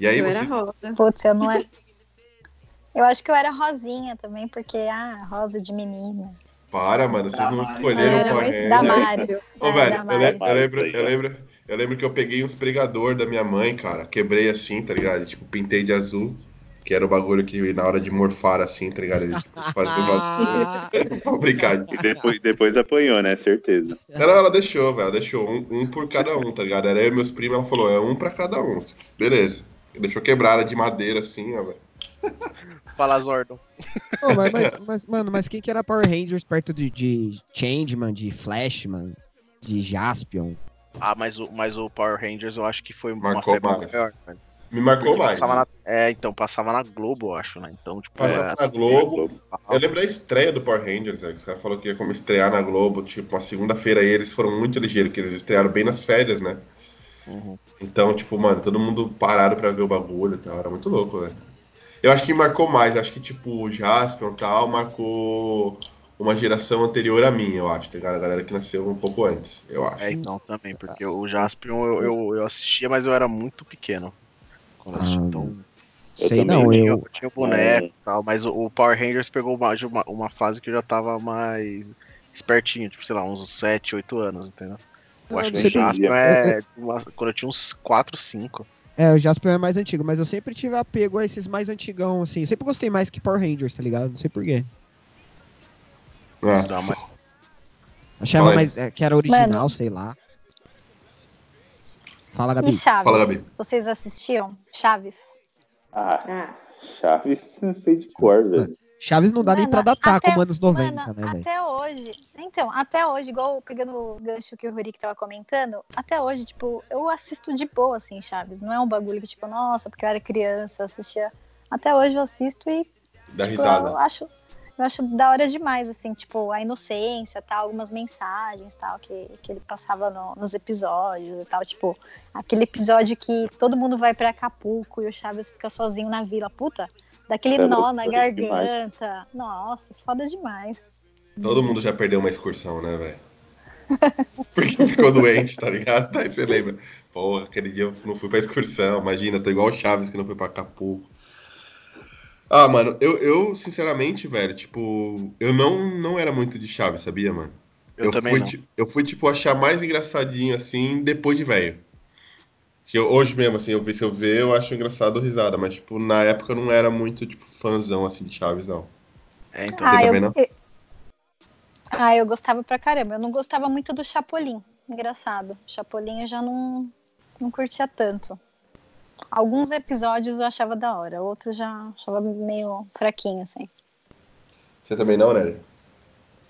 E aí Eu era vocês... rosa. Putz, eu não é. Eu acho que eu era rosinha também, porque, ah, rosa de menina. Para, mano, vocês não escolheram o Era Ranger. Damares. Ô, é, velho, eu, le- eu lembro, eu lembro, eu lembro que eu peguei uns pregador da minha mãe, cara. Quebrei assim, tá ligado? Tipo, pintei de azul. Que era o bagulho que na hora de morfar assim, tá ligado? Eles faziam uma brincadeira. [laughs] E depois, depois apanhou, né? Certeza. Ela, ela deixou, velho. Ela deixou um, um por cada um, tá ligado? Era eu e meus primos, ela falou, é um pra cada um. Beleza. Deixou quebrada de madeira assim, ó, velho. Fala Zordon. Mas, mas, mas, mano, mas quem que era Power Rangers perto de, de Changeman, de Flashman, de Jaspion? Ah, mas o, mas o Power Rangers eu acho que foi uma Marcou febre mais. maior. velho. Me marcou Porque mais. passava na- é, então, passava na Globo, eu acho, né? Então, tipo, Passava é, na Globo. Eu lembro da estreia do Power Rangers, velho. Os caras falaram que ia como estrear na Globo, tipo, uma segunda-feira aí eles foram muito ligeiros, que eles estrearam bem nas férias, né? Uhum. Então, tipo, mano, todo mundo parado pra ver o bagulho e tal. Era muito louco, velho. Eu acho que marcou mais, acho que, tipo, o Jaspion e tal marcou uma geração anterior a mim, eu acho, tá ligado? A galera que nasceu um pouco antes, eu acho. É, então também, porque o Jaspion eu, eu, eu assistia, mas eu era muito pequeno. Quando eu assisti, Ah, então, Eu Sei também, não, eu, eu. tinha o boneco e tal, mas o, o Power Rangers pegou uma, uma, uma fase que eu já tava mais espertinho, tipo, sei lá, uns 7, 8 anos, entendeu? Eu acho que o Jasper entendia. é uma- quando eu tinha uns 4, 5. É, o Jasper é mais antigo, mas eu sempre tive apego a esses mais antigão, assim. Eu sempre gostei mais que Power Rangers, tá ligado? Não sei porquê. É. Uma- Achava Fala mais. é, que era original, Mano. sei lá. Fala, E Gabi. Chaves? Fala, Gabi. Vocês assistiam? Chaves? Ah, Ah, Chaves, não sei de cor, velho. Chaves não dá nem Mano, pra datar até- como anos 90, Mano, né, velho? até hoje. Então, até hoje, igual pegando o gancho que o Rurik tava comentando, até hoje, tipo, eu assisto de boa, assim, Chaves. Não é um bagulho que, tipo, nossa, porque eu era criança, eu assistia. Até hoje eu assisto e Dá tipo, eu risada. acho. Eu acho da hora demais, assim, tipo, a inocência, tal, algumas mensagens, tal, que, que ele passava no- nos episódios e tal, tipo, aquele episódio que todo mundo vai pra Acapulco e o Chaves fica sozinho na vila, puta, daquele É, nó na foda demais. garganta, nossa, foda demais. Todo mundo já perdeu uma excursão, né, velho? [laughs] Porque ficou doente, tá ligado? Aí você lembra. Porra, aquele dia eu não fui pra excursão. Imagina, tô igual o Chaves que não foi pra Acapulco. Ah, mano, eu, eu sinceramente, velho, tipo, eu não, não era muito de Chaves, sabia, mano? Eu, também fui, não. eu fui, tipo, achar mais engraçadinho, assim, depois de velho. Que eu- hoje mesmo, assim, eu vi se eu ver, eu acho engraçado risada, mas, tipo, na época eu não era muito, tipo, fãzão, assim, de Chaves, não. É, então. Ah, eu, também não? eu- ah, eu gostava pra caramba. Eu não gostava muito do Chapolin. Engraçado. Chapolin eu já não, não curtia tanto. Alguns episódios eu achava da hora, outros já achava meio fraquinho, assim. Você também não, né?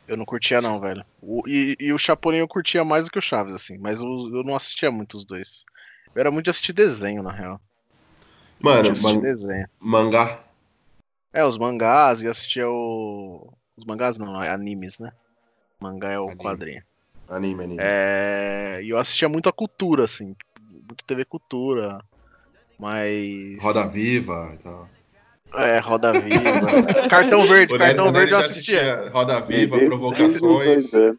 Eu não curtia, não, velho. O- e, e o Chapolin eu curtia mais do que o Chaves, assim. Mas o- eu não assistia muito os dois. Eu era muito de assistir desenho, na real. Mano, man- desenho. mangá. É, os mangás, e assistia o. Os mangás não, é animes, né? Mangá é o Anime. quadrinho. Anime, anime. É. E eu assistia muito a cultura, assim. Muito TV Cultura. Mas. Roda Viva e tal. É, Roda Viva. [laughs] Cartão Verde, O Cartão Nery Verde eu já assistia. Roda Viva, Desde- Provocações, desde os dois anos.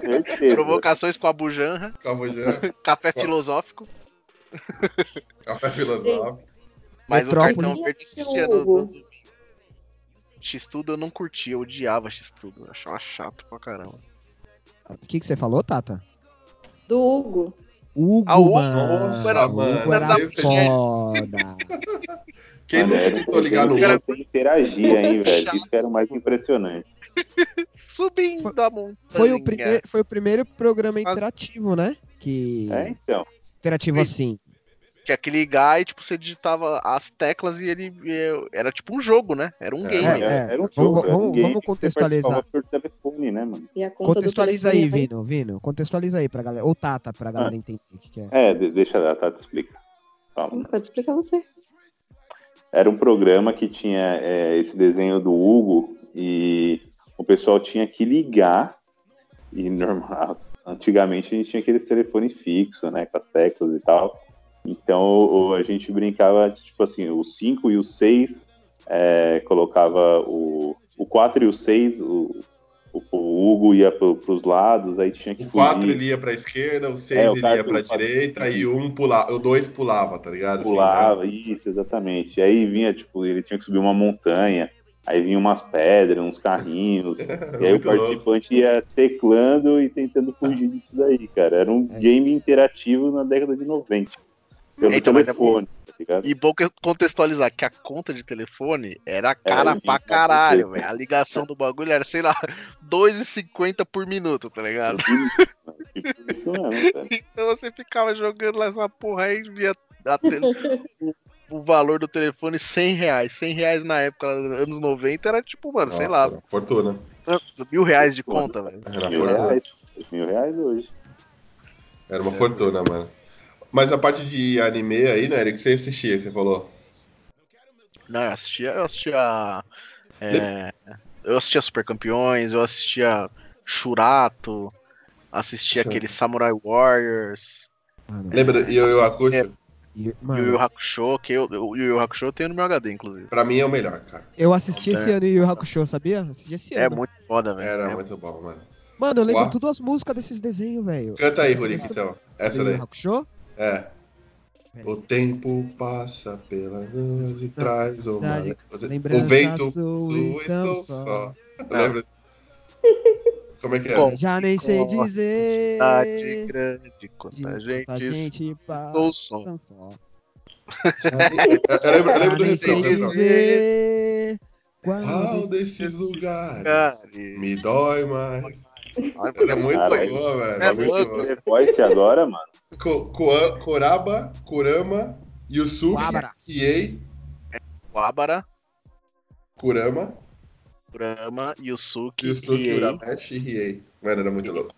Certeza. Provocações com a Bujanra, Café Filosófico. [laughs] Café Filosófico. Mas o Metrópole. Cartão Verde eu assistia no, no. X-Tudo eu não curtia, eu odiava X-Tudo. Eu achava chato pra caramba. O que, que você falou, Tata? do Hugo. Hugo, Ah, Hugo, mano. nossa, era- Hugo era Deus foda. [laughs] Quem Mano, nunca era um tentou ligar no programa Hugo? interagia, hein, [laughs] velho? Isso que era o mais impressionante. Subindo a montanha. Foi o, primeir, foi o primeiro programa Mas- interativo, né? Que... É, então. Interativo Sim. assim. Que aquele guy, tipo, você digitava as teclas e ele. e- Era tipo um jogo, né? Era um É, game. é. Era um Vamos- jogo, era um vamos- vamos contextualizar. por telefone, né, mano? E a conta do Contextualiza aí, telefone Vino, Vino. Contextualiza aí pra galera. Ou Tata, pra galera entender o que, que é. É, de- deixa a Tata explicar. Pode explicar você. Era um programa que tinha é, esse desenho do Hugo e o pessoal tinha que ligar e normal. Antigamente a gente tinha aquele telefone fixo, né, com as teclas e tal. Então a gente brincava, tipo assim, o 5 e o 6 é, colocava o, o 4 e o 6, o, o, o Hugo ia pro, pros lados, aí tinha que O 4 fugir, ele ia pra esquerda, o 6 É, ele quatro- ia o quatro- direita e o 1 pulava, o 2 pulava, tá ligado? Assim, pulava, isso, exatamente. E aí vinha, tipo, ele tinha que subir uma montanha, aí vinha umas pedras, uns carrinhos? [laughs] E aí o Muito louco. participante ia teclando e tentando fugir disso daí, cara. Era um É. game interativo na década de 90. Pelo Então, mas é telefone, tá ligado? E bom contextualizar que a conta de telefone era cara Era pra caralho, velho. A ligação do bagulho era, sei lá, [laughs] 2,50 por minuto, tá ligado? Tipo, isso mesmo, cara. [laughs] Então você ficava jogando lá essa porra aí e via a o, valor do telefone 100 reais. 100 reais na época, anos 90, era tipo, mano, sei lá, Nossa, Fortuna. mil reais de conta, velho. Era Mil fortuna. reais. Mil reais hoje. Era uma fortuna, mano. Mas a parte de anime aí, né, Eric, você assistia, você falou. Não, eu assistia, eu assistia. é, eu assistia Super Campeões, eu assistia Shurato, assistia Sim. aquele Samurai Warriors, Lembra do Yu Yu Hakusho? É. e- Yu mano, Yu Hakusho, que eu, o Yu Yu Hakusho eu tenho no meu HD, inclusive. Pra mim é o melhor, cara. eu assisti esse É. ano Yu Yu Hakusho, sabia? Assisti esse É ano. muito foda, velho. Era É muito bom, mano. Mano, eu lembro Uau. todas as músicas desses desenhos, velho. Canta aí, Rurik, então. Essa Yu Yu daí. Hakusho? É. O tempo passa pela luz e traz uma... cidade, O vento sua, então estou só. só. Lembra? [laughs] Como é que é? Bom, Já nem sei dizer. Cidade grande, de quanta gente, gente som. passa só. Eu lembro, eu lembro do Já nem sei refrão. dizer. Qual desses lugares Cara, me dói mais? Ai, Era muito Caralho. boa, velho. É Muito louco. boa. The Voice agora, mano. Co- Coa- Koraba, Kurama, Yusuke. Riei, Wabara, Kurama, Kurama, Yusuke, Yusuke. Urameshi e Riei. Mano, era muito louco.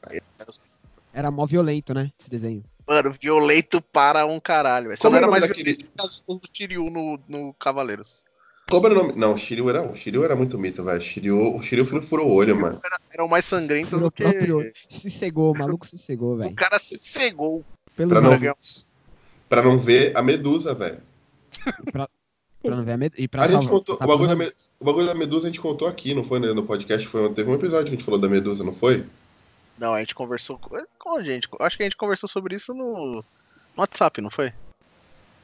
Era mó violento, né? Esse desenho. Mano, violento para um caralho. velho. Só Como não era era o mais daquele... violento que o do Shiryu no, no Cavaleiros. Como era o nome? Não, o Shiryu era, o Shiryu era muito mito, velho. Shiryu, o Shiryu furou o olho, mano. Eram mais sangrentos do o que. próprio. Se cegou, o maluco se cegou, O velho. cara se cegou. Pelos Pra não-. Pra não ver a Medusa, velho. Pra não ver a med... E pra A gente salvar- contou, tá o, bagulho da, precisando- me- o bagulho da Medusa a gente contou aqui, não foi né, no podcast? Foi, teve um episódio que a gente falou da Medusa, não foi? Não, a gente conversou com, a gente. Acho que a gente conversou sobre isso no, no WhatsApp, não foi?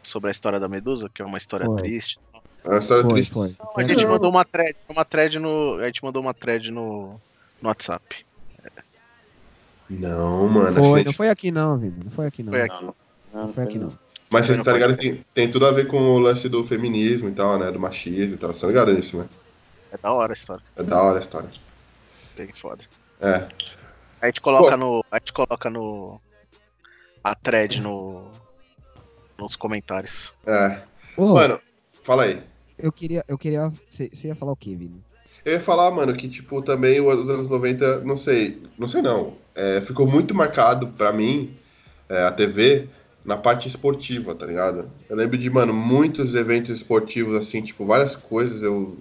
Sobre a história da Medusa, que é uma história Foi. triste. É uma história Foi, triste. foi. Foi a gente Não. mandou uma thread, uma thread no. A gente mandou uma thread no, no WhatsApp. Não, mano. Foi, gente- não foi aqui não, Vitor. Não foi aqui não. Foi aqui. Não, Não foi aqui não. Mas você tá ligado que tem, tem tudo a ver com o lance do feminismo e tal, né? Do machismo e tal. Você tá ligado nisso, né? É da hora a história. É da hora a história. Bem foda. É. A gente coloca no. A gente coloca no. A thread no. Nos comentários. É. Ô, Mano, fala aí. eu queria, eu queria. Você você ia falar o quê, Vini? Eu ia falar, mano, que, tipo, também os anos 90, não sei, não sei não. É, ficou muito marcado pra mim, é, a TV, na parte esportiva, tá ligado? Eu lembro de, mano, muitos eventos esportivos, assim, tipo, várias coisas, eu.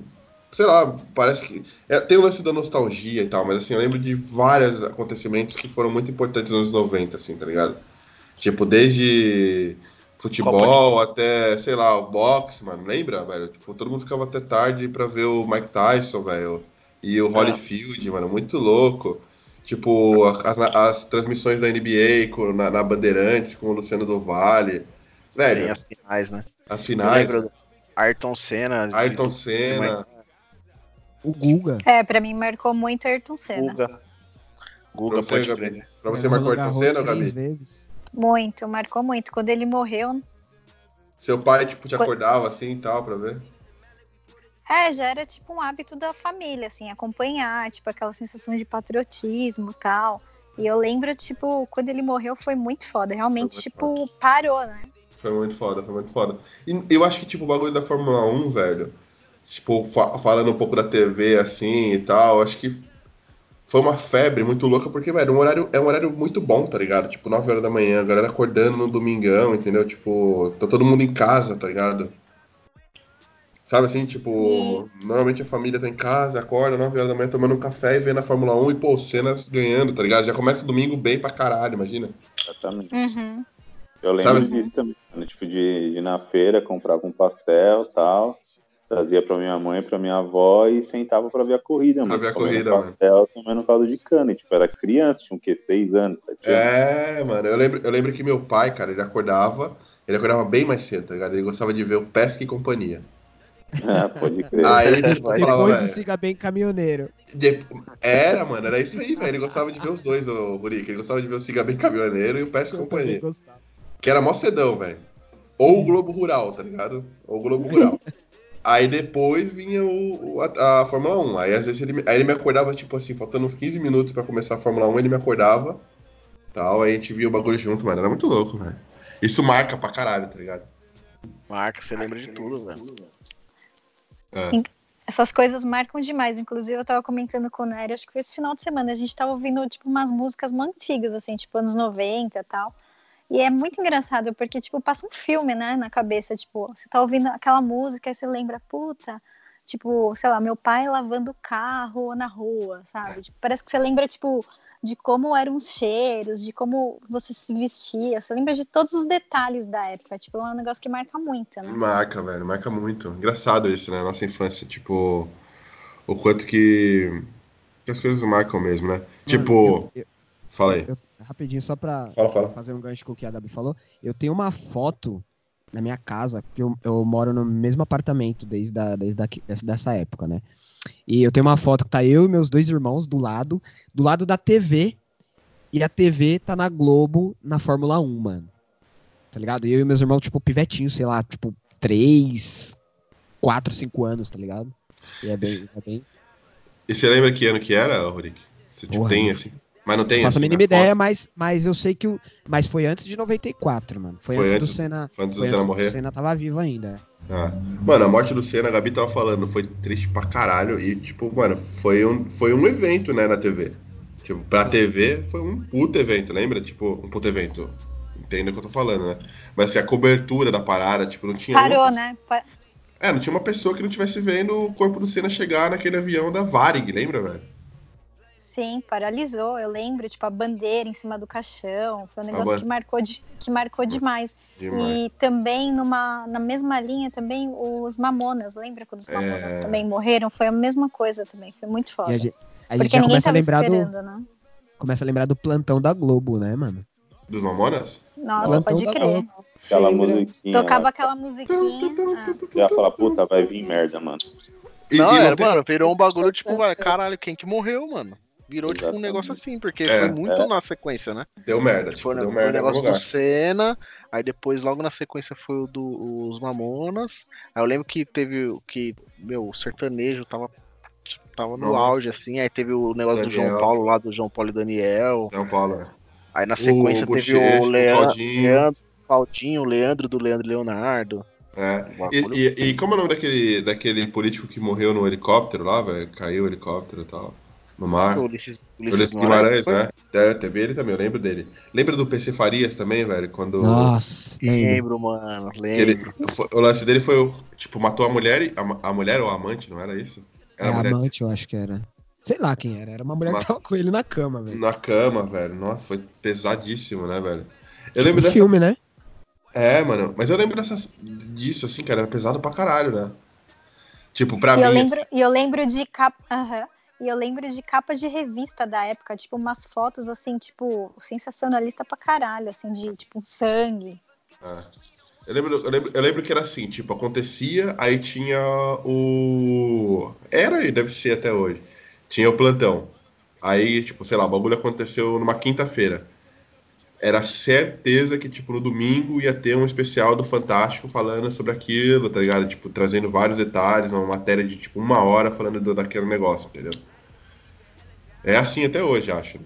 Sei lá, parece que. é, tem o lance da nostalgia e tal, mas assim, eu lembro de vários acontecimentos que foram muito importantes nos anos 90, assim, tá ligado? Tipo, desde futebol até, sei lá, o boxe, mano, lembra, velho? Tipo, todo mundo ficava até tarde pra ver o Mike Tyson, velho. E o Holyfield, mano, muito louco. Tipo, as, as transmissões da NBA com- na, na Bandeirantes com o Luciano do Vale. Velho, Sem as finais, né? as Eu finais, lembro Ayrton Senna. de- Ayrton Senna. O Guga. É, pra mim marcou muito Ayrton Senna. Guga. Pra Guga você, pode Gabi. Pra você marcou Ayrton Senna, Gabi? vezes. Muito, marcou muito. Quando ele morreu, Seu pai, tipo, te acordava assim e tal pra ver? É, já era tipo um hábito da família, assim, acompanhar, tipo, aquela sensação de patriotismo e tal. E eu lembro, tipo, quando ele morreu foi muito foda. Realmente, muito tipo, parou, né? Foi muito foda, foi muito foda. E eu acho que, tipo, o bagulho da Fórmula 1, velho, tipo, fa- falando um pouco da TV, assim, e tal, acho que foi uma febre muito louca, porque, velho, um horário, é um horário muito bom, tá ligado? Tipo, 9 horas da manhã, a galera acordando no domingão, entendeu? Tipo, tá todo mundo em casa, tá ligado? Sabe assim, tipo, normalmente a família tá em casa, acorda 9 horas da manhã tomando um café e vendo a Fórmula 1 e, pô, cenas ganhando, tá ligado? Já começa o domingo bem pra caralho, imagina. Exatamente. Uhum. Eu lembro Sabe assim? disso também. mano, Tipo, de, de ir na feira, comprava um pastel tal, trazia pra minha mãe, pra minha avó e sentava pra ver a corrida, Pra mano. ver a corrida, mano. pastel, tomando caldo de cana. E, tipo, era criança, tinha o quê? Seis anos, sete anos. É, mano, eu lembro, eu lembro que meu pai, cara, ele acordava, ele acordava bem mais cedo, tá ligado? Ele gostava de ver o Pesca e Companhia. Ah, pode crer. [laughs] Aí ele falava, Depois do velho, Siga Bem Caminhoneiro. de- era, mano, era isso aí, velho. Ele gostava de ver os dois, o Rurique. Ele gostava de ver o Siga Bem Caminhoneiro e o e também Companhia. Que era mó cedão, velho. Ou o Globo Rural, tá ligado? Ou o Globo Rural. [laughs] Aí depois vinha o, o- a, a Fórmula 1. Aí às vezes ele, me- aí ele me acordava, tipo assim, faltando uns 15 minutos pra começar a Fórmula 1, ele me acordava. Tal, aí a gente via o bagulho junto, mano. Era muito louco, velho. Isso marca pra caralho, tá ligado? Marca, você lembra de tudo, velho. Essas coisas marcam demais. Inclusive, eu tava comentando com o Nery, acho que foi esse final de semana, a gente tava ouvindo, tipo, umas músicas antigas, assim, tipo, anos 90 e tal. E é muito engraçado, porque, tipo, passa um filme, né, na cabeça, tipo, você tá ouvindo aquela música e você lembra, puta, tipo, sei lá, meu pai lavando o carro na rua, sabe? Tipo, parece que você lembra, tipo, de como eram os cheiros, de como você se vestia, você lembra de todos os detalhes da época, tipo, é um negócio que marca muito, né? Marca, velho, marca muito. Engraçado isso, né? Nossa infância, tipo, o quanto que, que as coisas marcam mesmo, né? tipo, Mano, eu- eu- fala aí. eu- rapidinho, só pra Fala, fala. fazer um gancho com o que a Gabi falou. Eu tenho uma foto na minha casa, porque eu, eu moro no mesmo apartamento desde, a, desde a, dessa época, né? E eu tenho uma foto que tá eu e meus dois irmãos do lado, do lado da TV, e a TV tá na Globo na Fórmula 1, mano. Tá ligado? E eu e meus irmãos, tipo, pivetinho, sei lá, tipo, 3, 4, 5 anos, tá ligado? E é bem. É bem... E você lembra que ano que era, Rorik? Você tipo, Porra, tem assim. Mas não tem faço a mínima ideia, foto? mas, mas eu sei que o. Mas foi antes de 94, mano. Foi, Foi antes, antes- do Senna. foi antes do Senna antes morrer? O Senna tava vivo ainda. Ah. Mano, a morte do Senna, a Gabi tava falando, foi triste pra caralho. E, tipo, mano, foi um, foi um evento, né, na TV. Tipo, pra TV foi um puto evento, lembra? Tipo, um puto evento. Entenda o que eu tô falando, né? Mas que a cobertura da parada, tipo, não tinha. Parou, né? Pa- É, não tinha uma pessoa que não tivesse vendo o corpo do Senna chegar naquele avião da Varig, lembra, velho? Sim, paralisou. Eu lembro, tipo, a bandeira em cima do caixão. Foi um negócio ban- que marcou, de, que marcou demais. Demais. E também, numa, na mesma linha, também os Mamonas. Lembra quando os Mamonas É. também morreram? Foi a mesma coisa também. Foi muito foda. A gente, a gente Porque já ninguém começa a tava lembrar do. esperando, né? Começa a lembrar do plantão da Globo, né, mano? Dos Mamonas? Nossa, Plantão pode crer. Aquela musiquinha. Tocava lá. aquela musiquinha. ah. Você ia falar, puta, vai vir merda, mano. E, não, e era, tem- mano, virou um bagulho tipo, mano, caralho, quem que morreu, mano? Virou tipo um Exatamente. negócio assim, porque É, foi muito é. na sequência, né? Deu merda, tipo, Foi, deu foi o merda algum negócio do. Senna, aí depois logo na sequência foi o dos Mamonas. Aí eu lembro que teve o que, meu, o sertanejo tava, tipo, tava no Nossa. auge, assim, aí teve o negócio do Daniel. João Paulo lá, do João Paulo e Daniel. São Paulo, né? Aí na sequência teve Bochecha, o o Leandro, Claudinho. Leandro, Claudinho, o Leandro do Leandro Leonardo. É. O E, e- e como é o nome daquele, daquele político que morreu no helicóptero lá, velho? Caiu o helicóptero e tal. No mar. o Ulisses, Ulisses Guimarães, né? É, teve ele também, eu lembro dele. Lembra do PC Farias também, velho? Quando. Nossa, lembro. Lembro, mano, ele- lembro. foi- o lance dele foi, o- tipo, matou a mulher, a, a mulher ou a amante, não era isso? É Era a mulher amante, eu acho que era. Sei lá quem era. Era uma mulher Mas- que tava com ele na cama, velho. na cama, velho. Nossa, foi pesadíssimo, né, velho? Eu Tipo lembro um dessa. filme, né? É, mano, mas eu lembro dessas, disso, assim, cara, era pesado pra caralho, né? Tipo, pra E eu mim. lembro, e eu lembro de capa. aham. E eu lembro de capas de revista da época, tipo, umas fotos assim, tipo, sensacionalista pra caralho, assim, de tipo sangue. É. Eu lembro, eu, lembro, eu lembro que era assim, tipo, acontecia, aí tinha o. Era e deve ser até hoje. Tinha o plantão. Aí, tipo, sei lá, o bagulho aconteceu numa quinta-feira. Era certeza que, tipo, no domingo ia ter um especial do Fantástico falando sobre aquilo, tá ligado? Tipo, trazendo vários detalhes, uma matéria de, tipo, uma hora falando do, daquele negócio, entendeu? É assim até hoje, acho.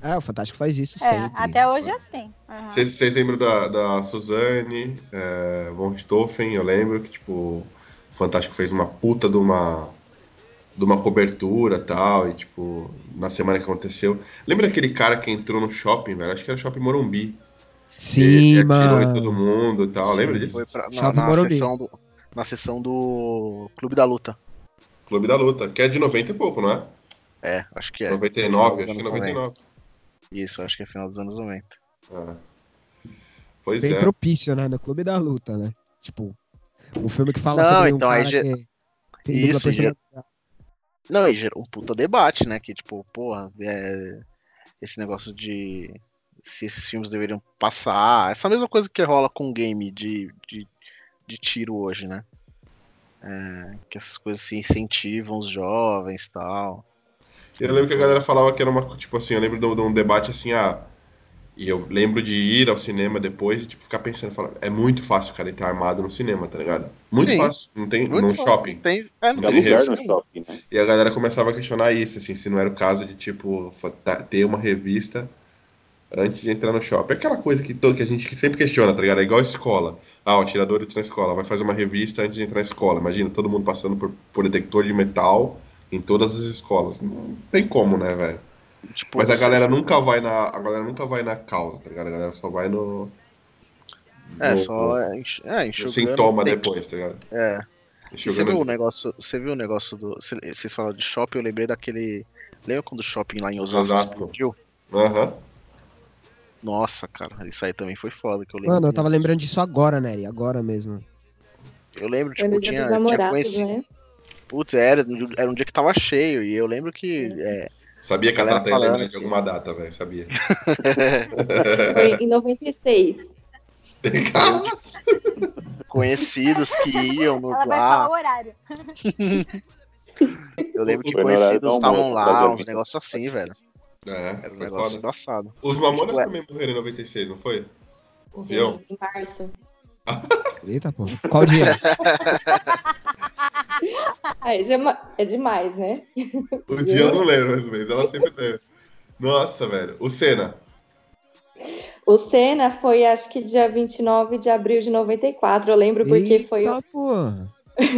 É, o Fantástico faz isso É, sempre. até hoje é assim. Vocês vocês lembram da, da Suzane é, von Richthofen? Eu lembro que, tipo, o Fantástico fez uma puta de uma, de uma cobertura e tal, e, tipo, na semana que aconteceu. Lembra daquele cara que entrou no shopping, velho? Acho que era o Shopping Morumbi. Sim, e, e atirou em todo mundo e tal. Sim, Lembra disso? Foi pra, na, Shopping na Morumbi. sessão do, na sessão do Clube da Luta. Clube da Luta, que é de 90 e pouco, não é? É, acho que é. 99, Final acho que anos 99. Isso, acho que é final dos anos 90. É. Pois Bem é. propício, né? No Clube da Luta, né? Tipo, um filme que fala Não, sobre um então, aí cara já- que tem Isso. Não, e gerou um puta debate, né? Que, tipo, porra, é, esse negócio de se esses filmes deveriam passar. Essa mesma coisa que rola com game de, de, de tiro hoje, né? É, que essas coisas se incentivam os jovens e tal. Eu lembro que a galera falava que era uma, tipo assim, eu lembro de um- de um debate assim, ah, e eu lembro de ir ao cinema depois e tipo, ficar pensando, falar, é muito fácil o cara entrar armado no cinema, tá ligado? Muito Sim. fácil, não tem, Muito num fácil, shopping. Tem, é, não Tem lugar no shopping, né? E a galera começava a questionar isso, assim, se não era o caso de, tipo, ta- ter uma revista antes de entrar no shopping. É aquela coisa que, todo, que a gente sempre questiona, tá ligado? É igual a escola. Ah, o atirador entra na escola, vai fazer uma revista antes de entrar na escola. Imagina, todo mundo passando por, por detector de metal em todas as escolas. Não tem como, né, velho? Tipo, Mas a galera nunca vai na. A galera nunca vai na causa, tá ligado? A galera só vai no. É, no- só é, enx- é, enxugando. sintoma depois, tá ligado? É. Você viu o negócio, você viu o negócio do. cê- Vocês falaram de shopping, eu lembrei daquele. Lembra quando o shopping lá em Osasco, Osasco. explodiu? Aham. Nossa, cara, isso aí também foi foda que eu lembro. Mano, eu tava lembrando disso agora, Nery. Agora mesmo. Eu lembro, tipo, tinha, tinha conhecido. né? Putz, era, era um dia que tava cheio, e eu lembro que. É, Sabia que a data ia lembrar de alguma data, velho. Sabia. [laughs] Foi em 96. Tem carro. Conhecidos que iam no, Ela vai falar lá. o horário. [laughs] Eu lembro que conhecidos do estavam lá, uns negócios assim, velho. É, Era um negócio foda. engraçado. Os Mamonas Ué. também morreram em 96, não foi? O avião? Em março. Eita, pô. Qual dia? [laughs] Ah, é, é demais, né? O dia eu não lembro menos, ela sempre teve. Nossa, velho. O Senna. O Senna foi, acho que dia 29 de abril de 94. Eu lembro porque foi Eita, porra.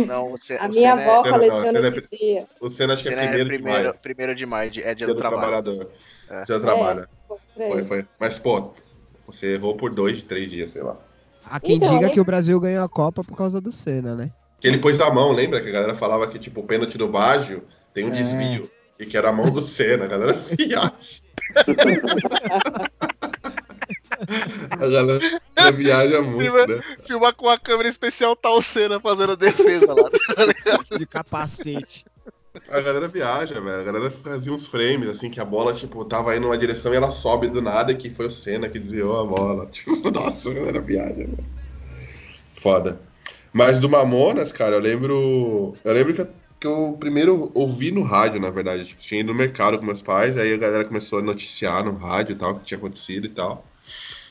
Não, você, a o minha Senna é- avó não, faleceu Senna é dia. O Senna acho que é Senna era primeiro de primeiro, maio. primeiro de maio, de- é dia, Dia do, do trabalho. trabalhador. É. Dia do trabalho. Por Foi, foi. Mas, pô, você errou por dois, três dias, sei lá. Há quem Então, diga né? que o Brasil ganhou a Copa por causa do Senna, né? Que ele pôs a mão, lembra? Que a galera falava que, tipo, o pênalti do Baggio tem um É. desvio. E que era a mão do Senna. A galera viaja. a galera viaja muito, né? Filmar com a câmera especial tá o Senna fazendo a defesa lá. [laughs] De capacete. A galera viaja, velho. A galera fazia uns frames, assim, que a bola, tipo, tava indo numa direção e ela sobe do nada e que foi o Senna que desviou a bola. [laughs] Tipo, nossa, a galera viaja, velho. Foda. Mas do Mamonas, cara, eu lembro. Eu lembro que eu, que eu primeiro ouvi no rádio, na verdade. Tipo, tinha ido no mercado com meus pais, aí a galera começou a noticiar no rádio e tal, o que tinha acontecido e tal.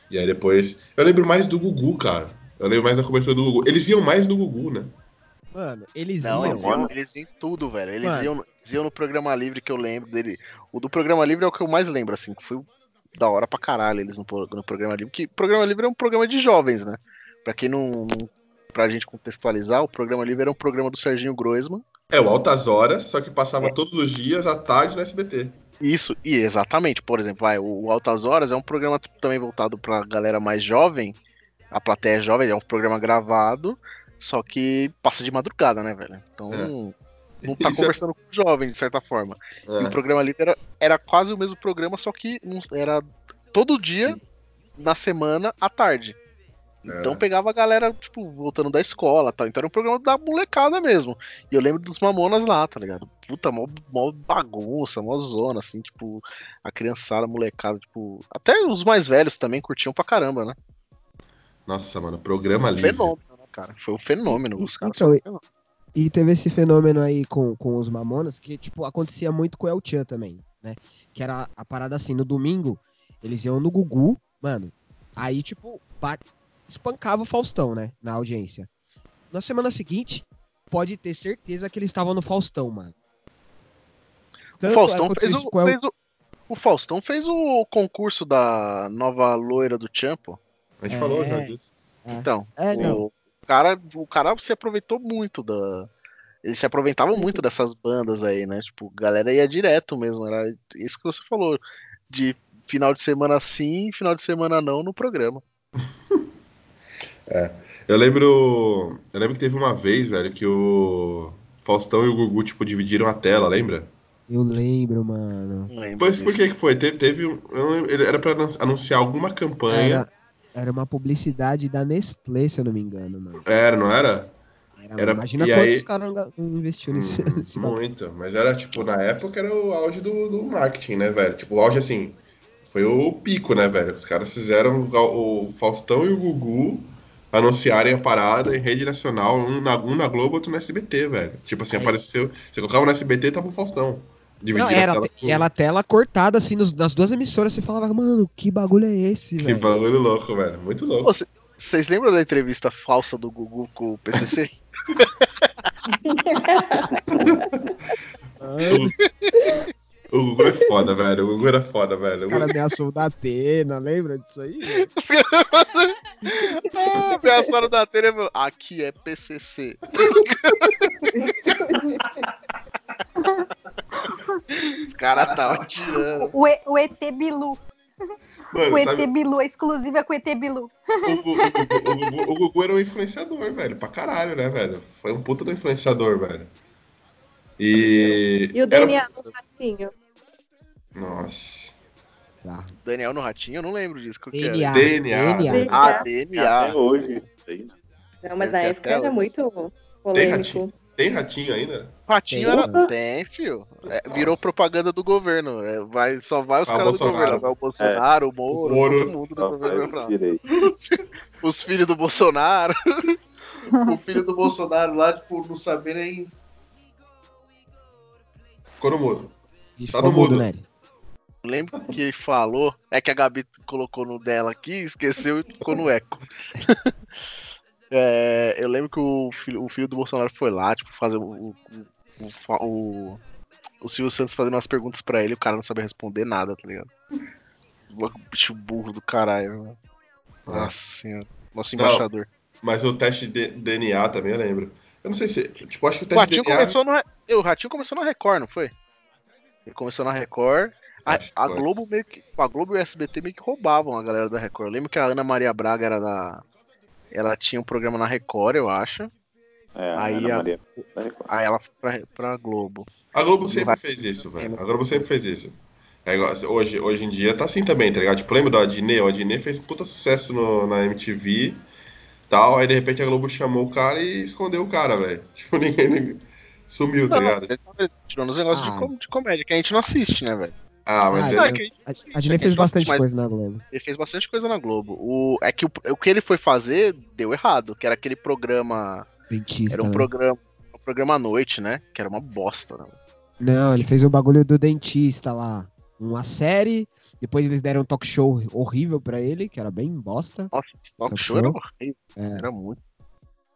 E aí depois. Eu lembro mais do Gugu, cara. Eu lembro mais da cobertura do Gugu. Eles iam mais no Gugu, né? Mano, eles Não, iam. eles iam, eles iam em tudo, velho. Eles Mano. iam, eles iam no programa livre que eu lembro dele. O do programa livre é o que eu mais lembro, assim, que foi da hora pra caralho eles no, no programa livre. Que programa livre é um programa de jovens, né? Pra quem não. não pra gente contextualizar, o programa livre era um programa do Serginho Groisman. É, o Altas Horas, só que passava todos os dias à tarde no SBT. Isso, e exatamente, por exemplo, vai, o, o Altas Horas é um programa também voltado pra galera mais jovem, a plateia jovem, é um programa gravado, só que passa de madrugada, né, velho? Então, É. não [laughs] tá é- conversando com o jovem, de certa forma. E o É. programa livre era, era quase o mesmo programa, só que era todo dia, na semana, à tarde. Então É. pegava a galera, tipo, voltando da escola e tal. Então era um programa da molecada mesmo. E eu lembro dos mamonas lá, tá ligado? Puta, mó, mó bagunça, mó zona, assim, tipo, a criançada, a molecada, tipo. Até os mais velhos também curtiam pra caramba, né? Nossa, mano, programa livre. Fenômeno, cara? Foi um fenômeno. Os caras Então, um fenômeno. E teve esse fenômeno aí com, com os Mamonas, que, tipo, acontecia muito com o El Chan também, né? Que era a parada assim, no domingo, eles iam no Gugu, mano, aí, tipo, espancava o Faustão, né? Na audiência. Na semana seguinte, pode ter certeza que eles estavam no Faustão, mano. O Tanto Faustão, aconteceu fez isso o, o El- fez o, o Faustão fez o concurso da nova loira do Champo. A gente É. falou já disso. Então, É, não. o cara, o cara se aproveitou muito da. Ele se aproveitava muito dessas bandas aí, né? Tipo, a galera ia direto mesmo. Era isso que você falou. De final de semana sim, final de semana não no programa. [laughs] Eu lembro. Eu lembro que teve uma vez, velho, que o Faustão e o Gugu, tipo, dividiram a tela, lembra? Eu lembro, mano. Lembro Pois por que que foi? Teve, teve um. Eu não lembro, era pra anun- anunciar alguma campanha. Era, era uma publicidade da Nestlé, se eu não me engano, mano. Era, não era? Era- Era- imagina quantos aí- caras não investiram nesse, Hum, nesse bagulho. muito. Mas era, tipo, na época era o auge do, do marketing, né, velho? Tipo, o auge assim. Foi o pico, né, velho? Os caras fizeram o o Faustão e o Gugu anunciarem a parada em rede nacional, um na, um na Globo, outro no SBT, velho. Tipo assim, É. apareceu. Você colocava no SBT tava o Faustão. Não, era, a tela te- ela tela cortada assim nos- nas duas emissoras. Você falava, mano, que bagulho é esse, Que velho? bagulho louco, velho. Muito louco. Vocês lembram da entrevista falsa do Gugu com o PCC? [laughs] [laughs] O Gugu é foda, velho. O Gugu era foda, velho. Os caras ameaçou da Atena, lembra disso aí? [laughs] ah, ameaçaram da telha e falou, aqui é PCC. Os caras estavam tirando. O, E- o ET Bilu. Mano, O ET sabe, Bilu, a exclusiva com o ET Bilu. o, Gugu, o o era um influenciador, velho. Pra caralho, né, velho? Foi um puta do influenciador, velho. E. E o era- DNA no ratinho. Nossa. Tá. Daniel no Ratinho, eu não lembro disso. Era? DNA. DNA. DNA. Ah, Até DNA. hoje. isso aí. Não, mas na época até era muito polêmico. Tem ratinho ainda? Ratinho Tem, era. Tem, filho. É, virou propaganda do governo. É, vai, só vai os Ah, caras do governo. Vai o Bolsonaro, o Moro, O Moro. todo mundo do governo. [laughs] Os filhos do Bolsonaro. [laughs] o filho do Bolsonaro lá, tipo, não saber nem. Ficou no mudo. Tá no mudo. mudo, Nery. Lembro que ele falou. É que a Gabi colocou no dela aqui, esqueceu e ficou no eco. [laughs] É, eu lembro que o filho, o filho do Bolsonaro foi lá, tipo, fazer o. o, o, o, o Silvio Santos fazendo umas perguntas pra ele, o cara não sabia responder nada, tá ligado? O bicho burro do caralho, mano. Nossa senhora. Nosso Não. embaixador. Mas o teste de DNA também eu lembro. Eu não sei se. Tipo, acho que o O teste Ratinho de DNA. começou no. O Ratinho começou na Record, não foi? Ele começou na Record. A, a. Globo meio que. A Globo e o SBT meio que roubavam a galera da Record. Eu lembro que a Ana Maria Braga era da. Ela tinha um programa na Record, eu acho. É, Aí a- Maria. Aí ela foi pra, pra Globo. A Globo sempre Vai- fez isso, velho. A Globo sempre fez isso. É igual- hoje, hoje em dia tá assim também, tá ligado? Tipo, lembra do Adnet? O Adnet fez puta sucesso no- na MTV tal, aí de repente a Globo chamou o cara e escondeu o cara, velho. [laughs] Tipo, ninguém, ninguém- sumiu, tá Não, ligado? ele tava tirando os negócios Ah. de, com- de comédia, que a gente não assiste, né, velho? Ah, mas Ah, ele- é. é que a gente A, Disney fez bastante mas coisa na Globo. Ele fez bastante coisa na Globo. O, é que o, o que ele foi fazer deu errado, que era aquele programa. Dentista. Era um né? programa. Um programa à noite, né? Que era uma bosta, né? Não, ele fez o bagulho do dentista lá. Uma série. Depois eles deram um talk show horrível pra ele, que era bem bosta. Nossa, esse talk Talk show era show? horrível. É. Era muito.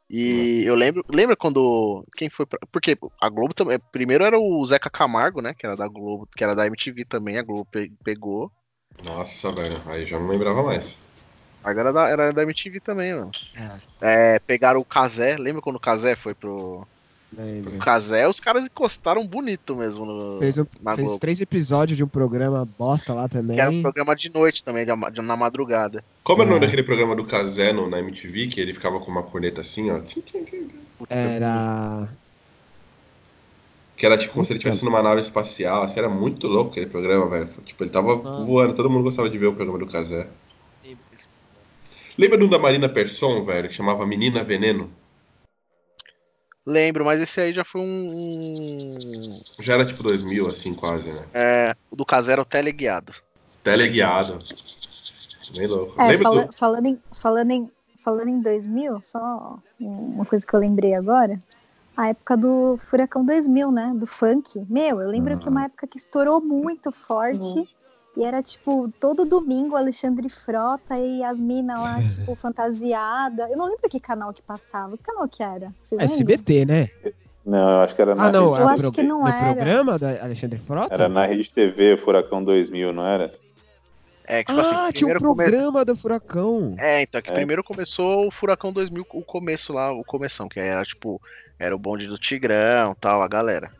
E eu lembro, lembra quando. Quem foi pra. Porque a Globo também. Primeiro era o Zeca Camargo, né? Que era da Globo, que era da MTV também, a Globo pe- pegou. Nossa, velho, aí já não lembrava mais. Agora era da, era da MTV também, mano. É, pegaram o Kazé, lembra quando o Kazé foi pro. Lembro. O Kazé, os caras encostaram bonito mesmo no, Fez, um- na fez Globo. três episódios de um programa bosta lá também. Que era um programa de noite também, de- de- na madrugada. Como é o nome É. daquele programa do Kazé no- na MTV, que ele ficava com uma corneta assim, ó? Era. Que era tipo como se ele estivesse numa nave espacial. Assim, era muito louco aquele programa, velho. Tipo, ele tava Ah. voando, todo mundo gostava de ver o programa do Kazé. Lembra do da Marina Persson, velho, que chamava Menina Veneno? Lembro, mas esse aí já foi um. Já era tipo 2000, assim, quase, né? É, o do Kazé era o teleguiado. Teleguiado. Bem louco. É, fala- do... falando, em, falando, em, falando em 2000, só uma coisa que eu lembrei agora. A época do Furacão 2000, né? Do funk. Meu, eu lembro Ah. que uma época que estourou muito forte. Uhum. E era, tipo, todo domingo Alexandre Frota e as minas lá, [laughs] tipo, fantasiada. Eu não lembro que canal que passava. Que canal que era? Vocês lembram? SBT, né? Não, eu acho que era na, Ah, não. rede, Eu a acho que não no era. programa da Alexandre Frota? era na Rede TV, Furacão 2000, não era? É, tipo ah, assim, tinha um primeiro come- programa do Furacão. É, então, que É. primeiro começou o Furacão 2000, o começo lá, o começão, que era tipo, era o bonde do Tigrão tal, a galera.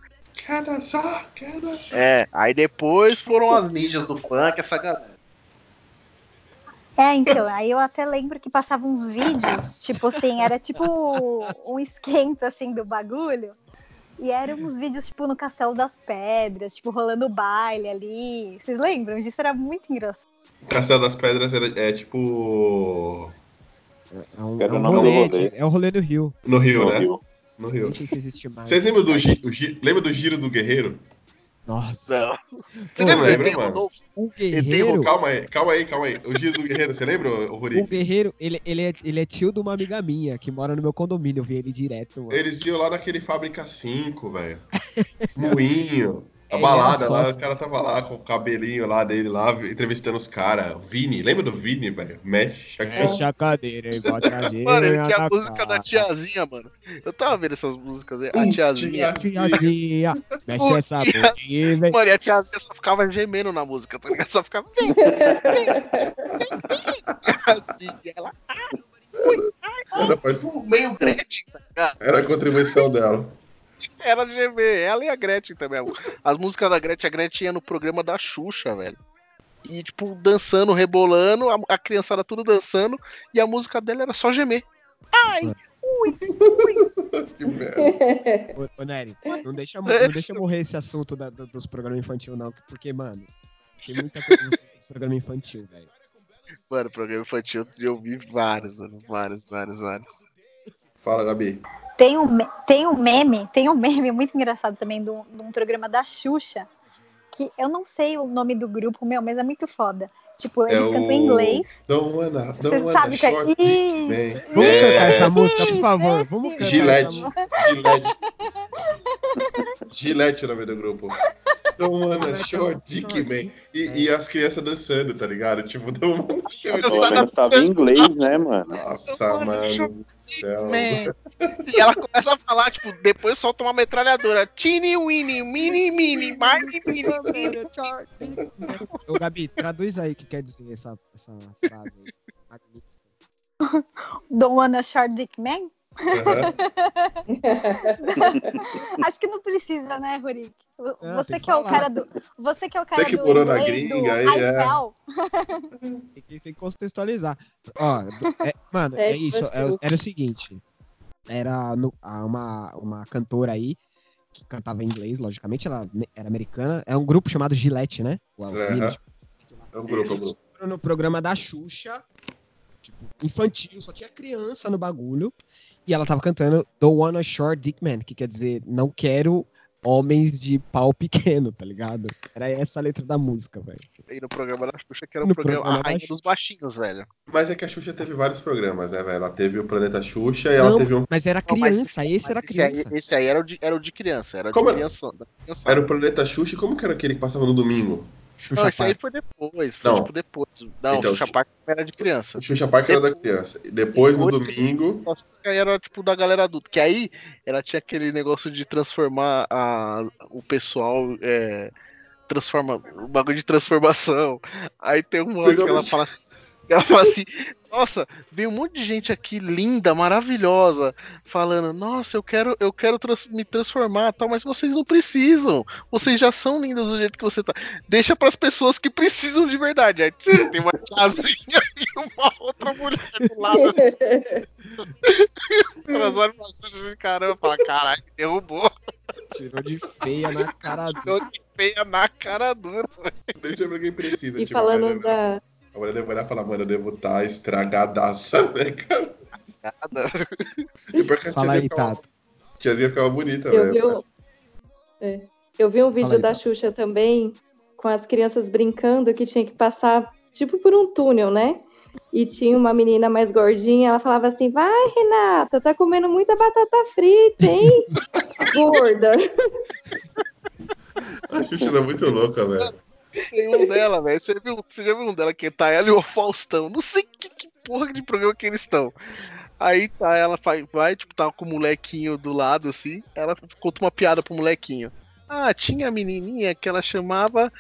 Quer dançar? Quer dançar? É, aí depois foram as mídias do funk, essa galera. É, então, aí eu até lembro que passavam uns vídeos, tipo assim, era tipo um esquenta, assim, do bagulho. E eram uns vídeos, tipo, no Castelo das Pedras, tipo, rolando baile ali. Vocês lembram disso? Era muito engraçado. Castelo das Pedras era, é tipo. É um, é o um do rolê, rolê. é o rolê do Rio. No Rio, No né? Rio. No Rio. Nem sei se existe mais. Vocês lembram do, gi- o gi- lembra do Giro do Guerreiro? Nossa. Você lembra do lembro, ET mano. Rodolfo? O Guerreiro, Calma aí, calma aí, calma aí. O Giro do Guerreiro, você lembra, o o Ruri? Guerreiro, ele, ele, é, ele é tio de uma amiga minha que mora no meu condomínio. Eu vi ele direto, mano. Eles iam lá naquele Fábrica 5, velho. Moinho. A É, balada lá, sócio. o cara tava lá com o cabelinho lá dele lá, entrevistando os caras. Vini, lembra do Vini, velho? Mexe a cara. Fecha a cadeira bota a [laughs] gente. Mano, ele tinha a música da tiazinha, mano. Eu tava vendo essas músicas aí. A tiazinha. Tiazinha, mexe Ô, essa bundinha, velho. Mano, e a tiazinha só ficava gemendo na música, tá ligado? Só ficava. Vem, vem, vem. Tiazinha, ela Era, parece- meio Gretchen, tá ligado? era a contribuição dela. Era gemer, ela e a Gretchen também. As músicas da Gretchen, a Gretchen ia no programa da Xuxa, velho. E, tipo, dançando, rebolando, a, a criançada tudo dançando, e a música dela era só gemer. Ai, Que merda. [laughs] Ô, ô Nery, não deixa, [laughs] não deixa morrer esse assunto da- do- dos programas infantil, não, porque, mano, tem muita coisa no [laughs] programa infantil, velho. Mano, programa infantil eu vi vários, mano. Vários, vários, vários. Fala, Gabi. Tem um, tem um meme, tem um meme muito engraçado também de um, de um programa da Xuxa, que eu não sei o nome do grupo, meu, mas é muito foda. Tipo, É eles cantam o- em inglês. Don't wanna, Você don't wanna sabe que é. Ih. Vamos É, cantar essa música, por favor. Vamos cantar Gillette. Gillette. Gillette é o nome do grupo. Don't wanna short dick, man. E, e as crianças dançando, tá ligado? Tipo, don't wanna short Pelo dick. tava em inglês, né, mano? Nossa, mano. E ela começa a falar, tipo, depois solta uma metralhadora. Tini, Winnie, Mini, Mini, Mini, Mini. Ô, Gabi, traduz aí o que quer dizer essa, essa frase. [laughs] Don't wanna short dick man? Aham. [laughs] Acho que não precisa, né, Rurik? É, Você tem que que é o cara do. Você que é o cara que do morou na inglês, gringa, do aí, é. [laughs] Tem que, tem que contextualizar. Ó, é- mano, É, é isso. você- é- era o seguinte. Era no- a- uma, uma cantora aí que cantava em inglês, logicamente, ela era americana. É um grupo chamado Gillette, né? O- o- Aham. É um grupo, é um grupo. no programa da Xuxa, tipo, infantil, só tinha criança no bagulho. E ela tava cantando Don't Wanna Short Dick Man, que quer dizer, não quero homens de pau pequeno, tá ligado? Era essa a letra da música, velho. E no programa da Xuxa, que era o No programa, programa a rainha dos baixinhos, velho. Mas é que a Xuxa teve vários programas, né, velho? Ela teve o Planeta Xuxa e ela Não, teve um. Mas era Não, mas criança, esse era Esse aí, criança. esse aí era, o de, era o de criança, era o de era? criança. da criança. Era o Planeta Xuxa e como que era aquele que passava no domingo? Xuxa Não, esse aí foi depois, foi Não. tipo depois. Não, Então, o Xuxa Park era de criança. O Xuxa Park era da criança. E depois, no Depois que- domingo. Nossa, aí era tipo da galera adulta. Que aí ela tinha aquele negócio de transformar a, o pessoal. É, transforma, o bagulho de transformação. Aí tem uma hora que ela fala, [laughs] ela fala assim: Nossa, veio um monte de gente aqui linda, maravilhosa, falando: Nossa, eu quero, eu quero trans- me transformar, tal, mas vocês não precisam. Vocês já são lindas do jeito que você tá. Deixa pras pessoas que precisam de verdade. Aí tem uma tiazinha [laughs] e uma outra mulher do lado [laughs] elas olham pra cima de caramba falam, caralho, derrubou. Tirou de feia na cara do. Tirou de feia na cara dura. Deixa pra quem precisa. E tipo, falando velho, da. A mulher deve olhar e falar, mano, eu devo estar estragadaça, [laughs] né, cara? E pior que a Fala aí, tiazinha ficava- Tato. tiazinha ficava bonita, Eu vi, velho. um, é, eu vi um vídeo aí, da Tato. Xuxa também, com as crianças brincando, que tinha que passar, tipo, por um túnel, né? E tinha uma menina mais gordinha, ela falava assim, vai, Renata, tá comendo muita batata frita, hein? [laughs] Gorda. A Xuxa era muito louca, velho. Tem um dela, velho. Você, você já viu um dela que tá ela e o Faustão? Não sei que, que porra de programa que eles estão. Aí tá, ela vai, vai, tipo, tá com o molequinho do lado, assim. Ela conta uma piada pro molequinho. Ah, tinha a menininha que ela chamava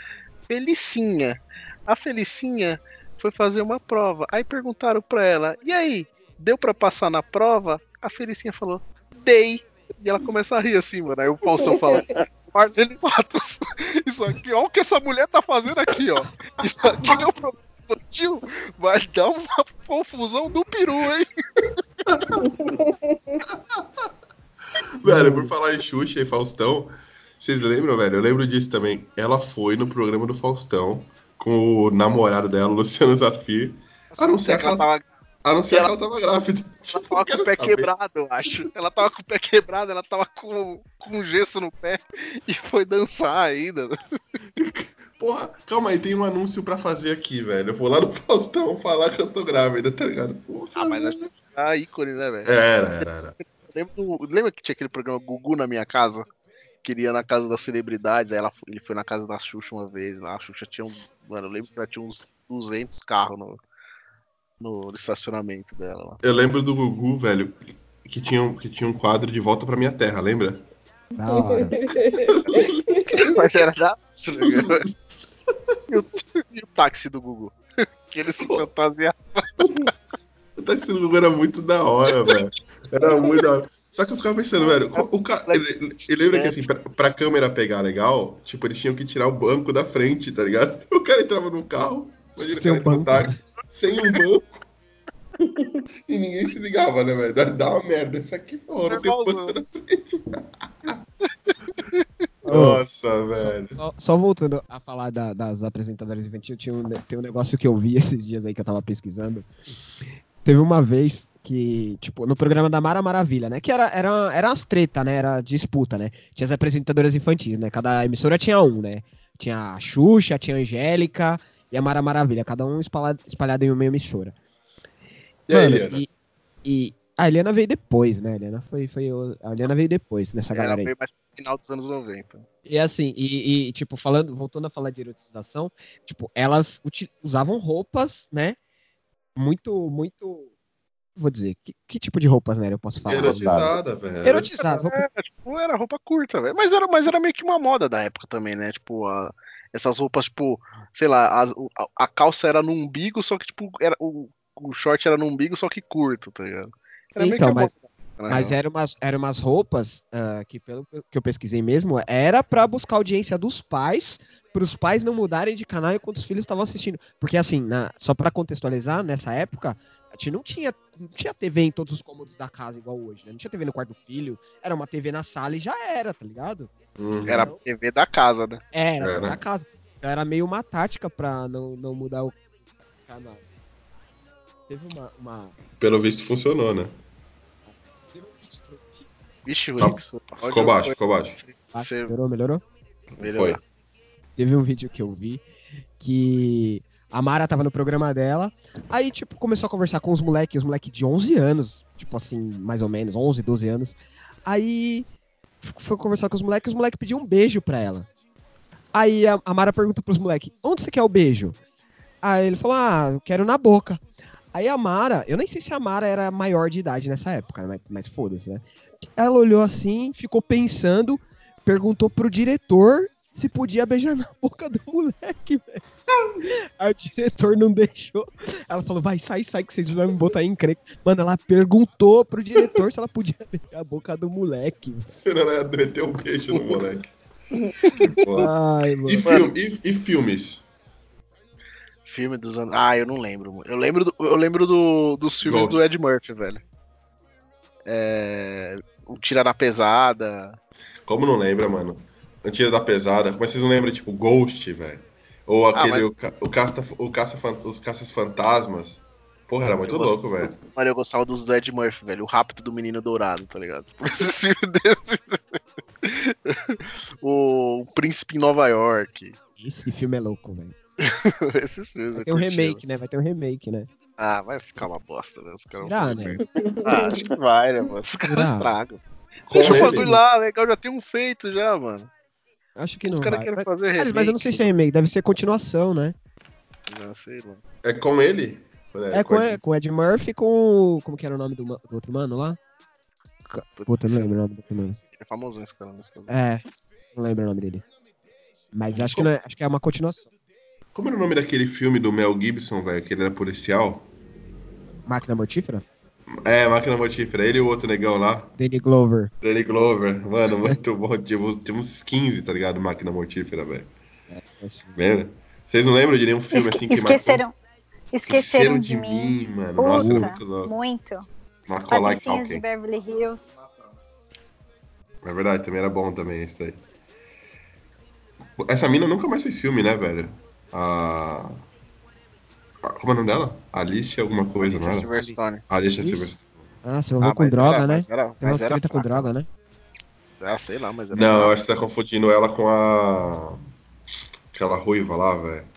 Felicinha. A Felicinha foi fazer uma prova. Aí perguntaram pra ela: E aí, deu pra passar na prova? A Felicinha falou: Dei. E ela começa a rir assim, mano. Aí o Faustão fala: Marcelo [laughs] Matos, isso aqui, ó, o que essa mulher tá fazendo aqui, ó. Isso aqui é o problema infantil. Vai dar uma confusão do peru, hein? [laughs] Velho, por falar em Xuxa e Faustão, vocês lembram, velho? Eu lembro disso também. Ela foi no programa do Faustão com o namorado dela, Luciano Zafir. A não ser que ela, tava, a não ser Ela- que ela tava grávida. [laughs] ela tava com o pé saber. quebrado, eu acho. Ela tava com o pé quebrado, ela tava com, com gesso no pé e foi dançar ainda. Porra, calma aí, tem um anúncio pra fazer aqui, velho. Eu vou lá no Faustão falar que eu tô grávida, tá ligado? Porra, Ah, mas velho. a ícone, né, velho? Era, era, era. Lembra, lembra que tinha aquele programa Gugu na minha casa? Queria na casa das celebridades, aí ela, ele foi na casa da Xuxa uma vez lá. A Xuxa tinha um. Mano, eu lembro que ela tinha uns 200 carros no, no estacionamento dela lá. Eu lembro do Gugu, velho, que tinha, um- que tinha um quadro de volta pra minha terra, lembra? Da hora. [laughs] Mas era da. E o, [laughs] e o táxi do Gugu? [laughs] Que ele se fantasia. O táxi do Gugu era muito da hora, velho. Era muito da hora. Só que eu ficava pensando, velho, o cara. Ele, ele lembra que assim, pra, pra câmera pegar legal, tipo, eles tinham que tirar o banco da frente, tá ligado? O cara entrava no carro, imagina o cara no banco. táxi, sem um banco. E ninguém se ligava, né, velho? Dá, uma merda. Isso aqui, pô, não tem banco na frente. Nossa, velho. Só, só voltando a falar da- das apresentadoras infantis, tinha um, tem um negócio que eu vi [laughs] esses dias aí que eu tava pesquisando. Teve uma vez que, tipo, no programa da Mara Maravilha, né? Que era, era, era umas treta, né? Era disputa, né? Tinha as apresentadoras infantis, né? Cada emissora tinha um, né? Tinha a Xuxa, tinha a Angélica e a Mara Maravilha, cada um espalhado, espalhado em uma emissora. E Mano, Eliana? e, e a Eliana veio depois, né? A Eliana foi, foi a Eliana veio depois nessa Era galera aí. meio mais pro final dos anos 90. E assim, e, e, tipo, falando, voltando a falar de erotização, tipo, elas usavam roupas, né? Muito, muito. Vou dizer, que, que tipo de roupas, né? Eu posso falar? Erotizada, velho. Erotizadas, roupa Era, tipo, era roupa curta, velho. Mas era, mas era meio que uma moda da época também, né? Tipo, a- essas roupas, tipo, sei lá, as- a, a calça era no umbigo, só que, tipo, era, o, o short era no umbigo, só que curto, tá ligado? Era meio Então, mas- época, na Mas eram umas, eram umas roupas ah, que, pelo que eu pesquisei mesmo, era pra buscar audiência dos pais, para os pais não mudarem de canal enquanto os filhos estavam assistindo. Porque, assim, na- só pra contextualizar, nessa época, gente não tinha, não tinha TV em todos os cômodos da casa igual hoje, né? Não tinha TV no quarto do filho, era uma TV na sala e já era, tá ligado? Uhum. Era a TV da casa, né? Era, Era. na casa. Então, era meio uma tática pra não, não mudar o canal. Teve uma. uma... Pelo visto funcionou, né? teve um vídeo que eu vi. Vixe, Tá. Ficou baixo, ficou baixo. Você melhorou, melhorou? melhorar. Teve um vídeo que eu vi que a Mara tava no programa dela, aí, tipo, começou a conversar com os moleques, os moleques de 11 anos, tipo assim, mais ou menos, 11, 12 anos. Aí foi conversar com os moleques, os moleques pediam um beijo pra ela. Aí a, a Mara pergunta pros moleques, onde você quer o beijo? Aí ele falou, ah, eu quero na boca. Aí a Mara, eu nem sei se a Mara era maior de idade nessa época, mas, mas foda-se, né? Ela olhou assim, ficou pensando, perguntou pro diretor se podia beijar na boca do moleque, velho. Aí o diretor não deixou. Ela falou, vai, sai, sai, que vocês vão me botar em encrenca. Mano, ela perguntou pro diretor se ela podia [laughs] beijar a boca do moleque. velho. Senão ela ia meter um beijo no moleque. Ai, E, mano. filme, e, e filmes? Filme dos anos. Ah, eu não lembro. mano. Eu lembro, do- eu lembro do, dos filmes Gold. do Ed Murphy, velho. É. O Tira na Pesada. Como não lembra, mano? Antira da Pesada. Mas vocês não lembram, tipo, Ghost, velho? Ou aquele, mas- o, o, caça, o caça, os caças fantasmas. Porra, era muito Eu louco, velho. Mano, eu gostava dos do Ed Murphy, velho. O Rápido do Menino Dourado, tá ligado? Esse filme desse. o, o Príncipe em Nova York. Esse filme é louco, velho. [laughs] Esses filmes Vai eu ter um remake, né? Vai ter um remake, né? Ah, vai ficar uma bosta, né? Os caras Será, né? Ah, acho que vai, né, mano? Os caras estragam. Deixa o bagulho lá, legal, já tem um feito já, mano. Acho que Os não caras vai. querem Mas, fazer remake. mas eu não sei se é remake, deve ser continuação, né? Não, sei lá. É com ele? É, com, é, com o Ed Murphy e com. Como que era o nome do, ma- do outro mano lá? Puta, eu não lembro o nome do outro mano. É famosão esse cara, nesse caso. É, não lembro o nome dele. Mas acho que, não é, acho que é uma continuação. Como era o nome daquele filme do Mel Gibson, velho? Que ele era policial? Máquina Mortífera? É, Máquina Mortífera. Ele e o outro negão lá. Danny Glover. Danny Glover. Mano, muito bom. Tipo, Tinha uns 15, tá ligado? Máquina Mortífera, velho. Filme. Lembra? Vocês não lembram de nenhum filme Esque- assim que esqueceram, esqueceram, marcou? de, mim. mano. Puta, Nossa, era muito louco. Muito. Macaulay Patricinhos de. Beverly Hills. É verdade, também era bom também esse daí. Essa mina nunca mais fez filme, né, velho? A... a- Como é o nome dela? Alicia alguma coisa, não era? Silverstone. Alicia Isso. Silverstone. Ah, se envolveu Ah, com droga, era- né? mas Era, Tem mas umas treta com droga, né? Ah, sei lá, mas era Não, eu acho que você tá confundindo ela com a. Aquela ruiva lá, velho.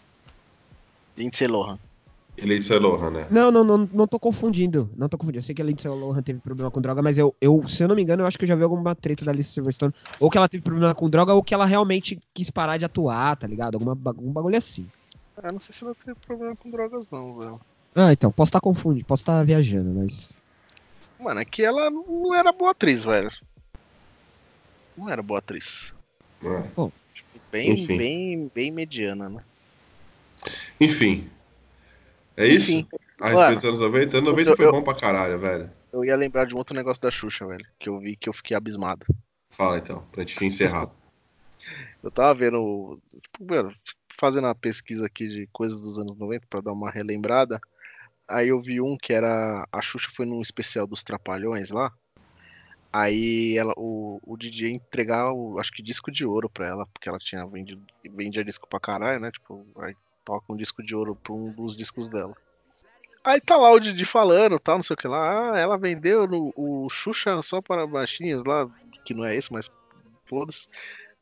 Lindsay Lohan. Lindsay Lohan, né? Não, não, não, não tô confundindo. Não tô confundindo. Eu sei que a Lindsay Lohan teve problema com droga, mas eu, eu, se eu não me engano, eu acho que eu já vi alguma treta da Alice Silverstone. Ou que ela teve problema com droga, ou que ela realmente quis parar de atuar, tá ligado? Alguma, algum bagulho assim. Ah, não sei se ela teve problema com drogas, não, velho. Ah, então, posso estar confundindo, posso estar viajando, mas. Mano, é que ela não era boa atriz, velho. Não era boa atriz. É. Bem, Enfim. bem, bem mediana, né? Enfim. É isso? Enfim. A respeito Mano, dos anos 90? Anos 90 eu- foi eu- bom pra caralho, velho. Eu ia lembrar de um outro negócio da Xuxa, velho. Que eu vi que eu fiquei abismado. Fala então, pra gente encerrar. Eu tava vendo, tipo, mano, fazendo a pesquisa aqui de coisas dos anos 90 pra dar uma relembrada. Aí eu vi um que era. A Xuxa foi num especial dos Trapalhões lá. Aí ela, o, o DJ entregar, o, acho que disco de ouro pra ela, porque ela tinha vendido, vendia disco pra caralho, né? Tipo, aí toca um disco de ouro pra um dos discos dela. Aí tá lá o Didi falando, tal, não sei o que lá. Ah, ela vendeu no, o Xuxa só para baixinhas lá, que não é esse, mas foda-se.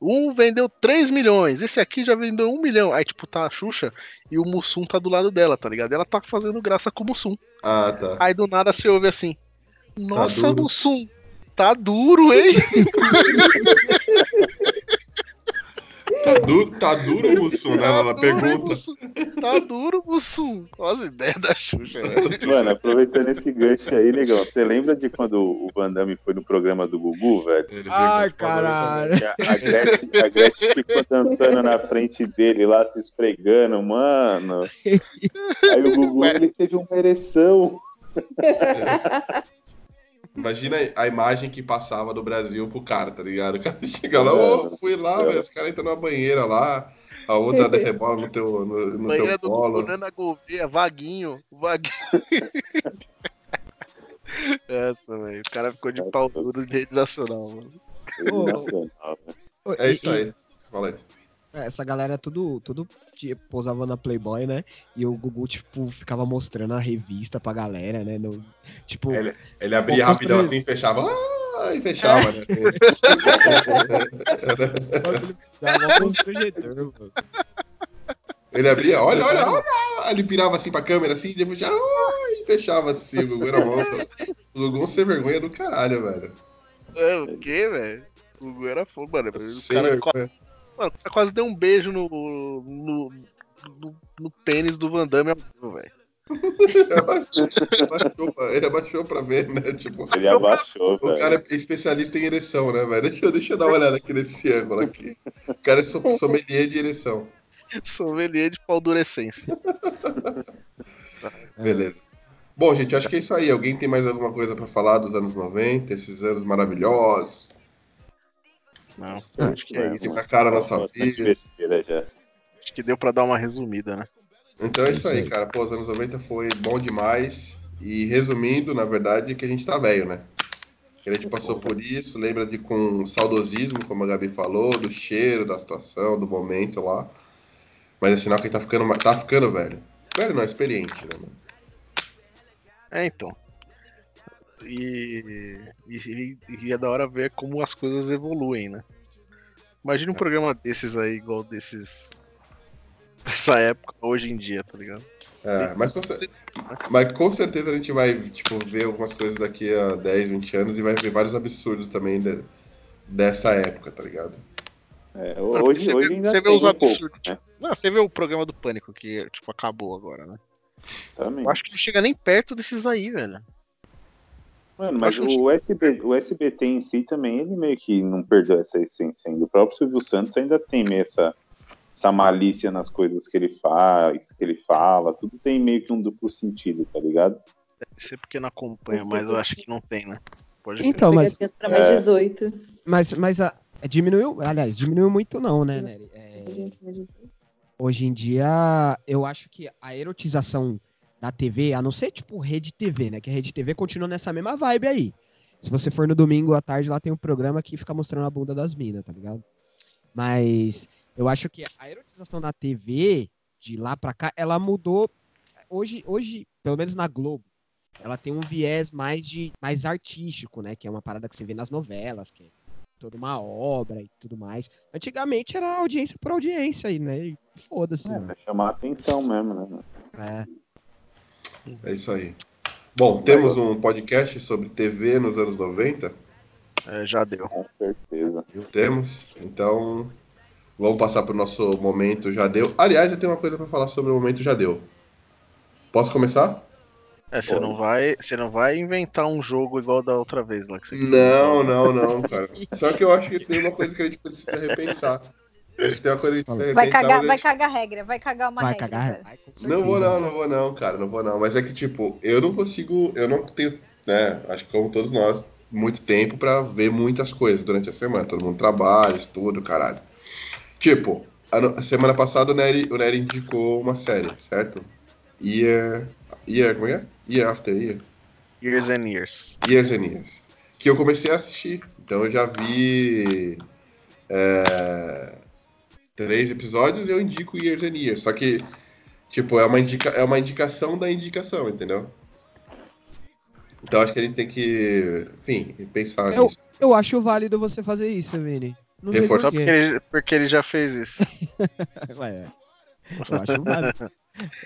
Um vendeu 3 milhões, esse aqui já vendeu 1 milhão. Aí, tipo, tá a Xuxa e o Mussum tá do lado dela, tá ligado? Ela tá fazendo graça com o Mussum. Ah, tá. Aí do nada você ouve assim: Nossa, duro. Mussum, tá duro, hein? [laughs] Tá duro, tá duro o Mussum, né? Ela duro, pergunta. Tá duro, Mussum. Olha as ideias da Xuxa, velho. Mano, aproveitando esse gancho aí, negão, você lembra de quando o Van Damme foi no programa do Gugu, velho? Ele Ai, caralho. A Gretchen, a Gretchen ficou dançando na frente dele lá, se esfregando, mano. [laughs] Aí o Gugu, ele teve uma ereção. [laughs] Imagina a imagem que passava do Brasil pro cara, tá ligado? O cara chega lá, ô, fui lá, velho, os caras entram na banheira lá, a outra [laughs] rebola no teu, no, no Banheira teu do colo. Nana Gouveia, Vaguinho, Vaguinho. [laughs] Essa, velho. O cara ficou de pau duro de rede nacional, mano. Né? Ô, É isso aí. Fala aí. É, Essa galera tudo, tudo tipo, posava na Playboy, né? E o Gugu, tipo, ficava mostrando a revista pra galera, né? No, tipo, Ele, ele abria rapidão construir- assim, fechava. Ah, e fechava, né? dava constrangedor, mano. Ele abria, olha, olha, olha. Ele virava assim pra câmera assim, depois já. ah, E fechava assim, o Gugu era monta. O Gugu é sem vergonha do caralho, velho. É, o quê, velho? O Gugu era fogo, mano. O Sem cara, vergonha. Mano, o cara quase deu um beijo no, no, no, no pênis do Van Damme, velho. Abaixou pra- Ele abaixou pra ver, né? Tipo, Ele abaixou, o velho. cara é especialista em ereção, né, velho? Deixa, eu- deixa eu dar uma olhada aqui nesse ângulo aqui. O cara é so- sommelier de ereção. Sommelier de paldurecência. [laughs] Beleza. Bom, gente, acho que é isso aí. Alguém tem mais alguma coisa pra falar dos anos 90, esses anos maravilhosos? Não, Ah, acho que é isso. Que marcaram a nossa vida. Acho que deu pra dar uma resumida, né? Então é isso aí, Isso cara. Pô, os anos 90 foi bom demais. E resumindo, na verdade, que a gente tá velho, né? Que a gente passou por isso, lembra de com saudosismo, como a Gabi falou, do cheiro, da situação, do momento lá. Mas é sinal que tá ficando, tá ficando velho. Velho não, experiente, né? mano? É, então. E, e, e é da hora ver como as coisas evoluem, né? Imagina um programa desses aí, igual desses. dessa época, hoje em dia, tá ligado? É, mas com, cer- mas com certeza a gente vai, tipo, ver algumas coisas daqui a 10, 20 anos e vai ver vários absurdos também de- dessa época, tá ligado? É, hoje, você hoje vê- ainda você vê os um pouco, absurdos, né? Não, você vê o programa do Pânico que, tipo, acabou agora, né? Também. Eu acho que não chega nem perto desses aí, velho. Mano, mas o, SB, o SBT em si também, ele meio que não perdeu essa essência ainda. O próprio Silvio Santos ainda tem meio essa, essa malícia nas coisas que ele faz, que ele fala. Tudo tem meio que um duplo sentido, tá ligado? Deve ser porque não acompanha, mas eu acho que não tem, né? Pode. Então, mas, mais É. 18. mas, mas a, diminuiu, aliás, diminuiu muito não, né, Nery? É, hoje em dia, eu acho que a erotização da TV, a não ser tipo Rede TV, né? Que a Rede TV continua nessa mesma vibe aí. Se você for no domingo à tarde, lá tem um programa que fica mostrando a bunda das minas, tá ligado? Mas eu acho que a erotização da TV, de lá pra cá, ela mudou. Hoje, hoje, pelo menos na Globo, ela tem um viés mais de mais artístico, né? Que é uma parada que você vê nas novelas, que é toda uma obra e tudo mais. Antigamente era audiência por audiência aí, né? E Foda-se, É, pra chamar a atenção mesmo, né? É. É isso aí. Bom, temos um podcast sobre TV nos anos 90? É, já deu. Com certeza. Temos. Então, vamos passar para o nosso momento já deu. Aliás, eu tenho uma coisa para falar sobre o momento já deu. Posso começar? É, você não vai, você não vai inventar um jogo igual da outra vez lá que você Não, não, não, cara. Só que eu acho que tem uma coisa que a gente precisa repensar. Acho tem uma coisa que Vai cagar, vai cagar regra, vai cagar uma Vai regra. cagar? Vai, Não vou não, não vou não, cara, não vou não. Mas é que, tipo, eu não consigo, eu não tenho, né, acho que como todos nós, muito tempo pra ver muitas coisas durante a semana. Todo mundo trabalha, estuda, caralho. Tipo, a, semana passada o Nery, o Nery indicou uma série, certo? Year... Year, como é? Year After Year. Years and Years. Years and Years. Que eu comecei a assistir. Então eu já vi é, três episódios e eu indico Years and Years. Só que Tipo, é uma, indica, é uma indicação da indicação, entendeu? Então acho que a gente tem que, enfim, pensar Eu- nisso. Eu acho válido você fazer isso, Vini. Não Só por porque ele, porque ele já fez isso. [laughs] Ué, eu acho válido.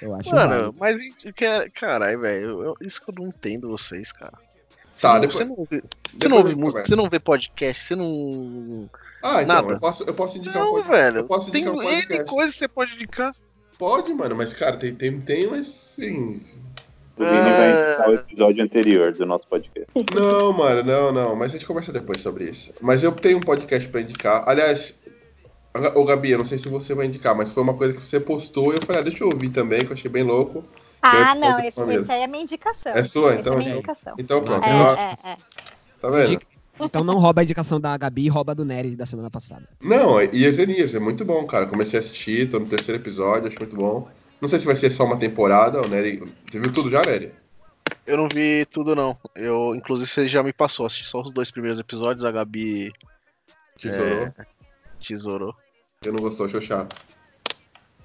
Eu acho Mano, válido. mas que- caralho, velho, isso que eu não entendo vocês, cara. Você Tá, não- depois- você não, ouve, você não ouve você não vê podcast, você não. Ah, então, nada. eu posso, eu posso indicar um Não, podcast. velho. Eu posso Tem indicar um N podcast. coisas que você pode indicar. Pode, mano, mas, cara, tem, tem, tem, mas sim. O Vini vai indicar o episódio anterior do nosso podcast. Não, mano, não, não. Mas a gente conversa depois sobre isso. Mas eu tenho um podcast pra indicar. Aliás, ô Gabi, eu não sei se você vai indicar, mas foi uma coisa que você postou e eu falei, ah, deixa eu ouvir também, que eu achei bem louco. Ah, Eu- não, esse, esse aí é a minha indicação. É sua, Esse então, É a minha então. indicação. Então pronto. É, então, é, é. Tá vendo? Indica- Então não rouba a indicação da Gabi e rouba a do Nery da semana passada. Não, Years and Years, é muito bom, cara. Comecei a assistir, tô no terceiro episódio, acho muito bom. Não sei se vai ser só uma temporada, o Nery. Você viu tudo já, Nery? Eu não vi tudo, não. Eu, inclusive, você já me passou, assisti só os dois primeiros episódios, a Gabi Tesourou. É. tesourou. Eu não gostou, achou chato.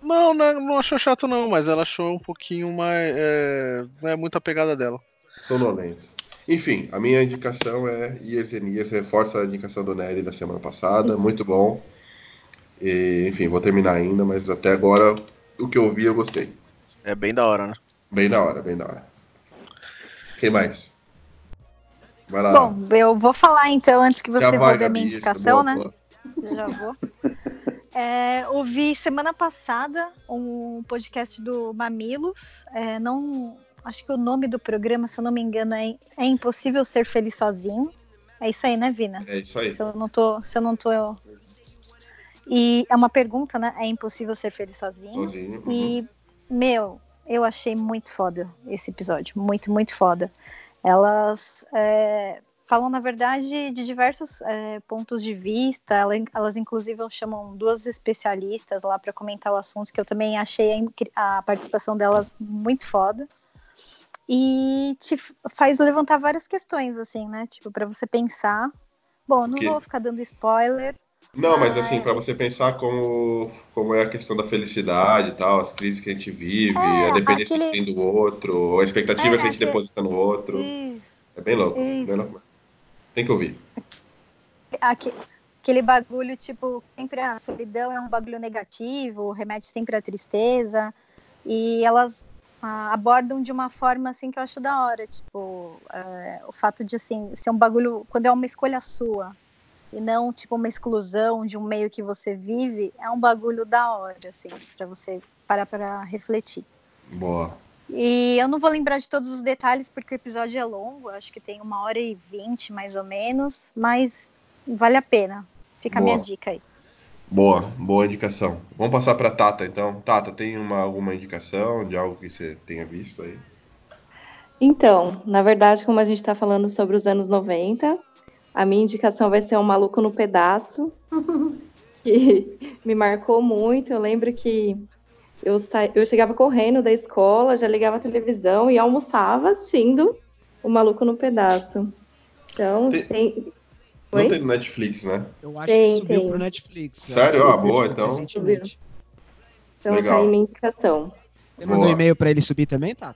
Não, não, não achou chato, não, mas ela achou um pouquinho mais. é, não é muito a pegada dela. Sonolento. Enfim, a minha indicação é Years and Years, reforça a indicação do Nery da semana passada, muito bom. E, enfim, vou terminar ainda, mas até agora o que eu vi eu gostei. É bem da hora, né? Bem da hora, bem da hora. Quem mais? Vai lá. Bom, eu vou falar então, antes que Já você roube a minha isso, indicação, boa, né? boa. Já vou. [laughs] É, ouvi semana passada um podcast do Mamilos. é, não, acho que o nome do programa, se eu não me engano, é, é Impossível Ser Feliz Sozinho. É isso aí, né, Vina? É isso aí. Se eu não tô, se eu não tô. E é uma pergunta, né? É impossível ser feliz sozinho. Sozinho. uhum. E, meu, eu achei muito foda esse episódio. Muito, muito foda. Elas é, falam, na verdade, de diversos é, pontos de vista. Ela- Elas, inclusive, chamam duas especialistas lá para comentar o assunto, que eu também achei a, a participação delas muito foda. E te faz levantar várias questões, assim, né? Tipo, para você pensar. Bom, não Que- vou ficar dando spoiler. Não, mas Ah, assim, pra você pensar como, como é a questão da felicidade e tal, as crises que a gente vive, É, a dependência aquele- que tem do outro, a expectativa É, que a gente deposita no outro. Isso. É bem louco. Bem louco. Tem que ouvir. Aque- aquele bagulho, tipo, sempre a solidão é um bagulho negativo, remete sempre à tristeza. E elas ah, abordam de uma forma, assim, que eu acho da hora. Tipo, é, o fato de, assim, ser um bagulho... Quando é uma escolha sua e não, tipo, uma exclusão de um meio que você vive, é um bagulho da hora, assim, pra você parar pra refletir. Boa. E eu não vou lembrar de todos os detalhes porque o episódio é longo, acho que tem uma hora e vinte mais ou menos, mas vale a pena. Fica a minha Boa. dica aí. Boa, boa indicação. Vamos passar pra Tata, então. Tata, tem uma, alguma indicação de algo que você tenha visto aí? Então, na verdade, como a gente está falando sobre os anos 90, a minha indicação vai ser um Maluco no Pedaço, [laughs] que me marcou muito. Eu lembro que eu, sa... eu chegava correndo da escola, já ligava a televisão e almoçava assistindo o Maluco no Pedaço. Então, Tem- tem. Não Oi? tem no Netflix, né? Eu acho Tem, que subiu tem. pro Netflix. Sério? Eu Ah, boa, então. Então, Legal. tá aí minha indicação. Você mandou Boa. e-mail pra ele subir também, tá?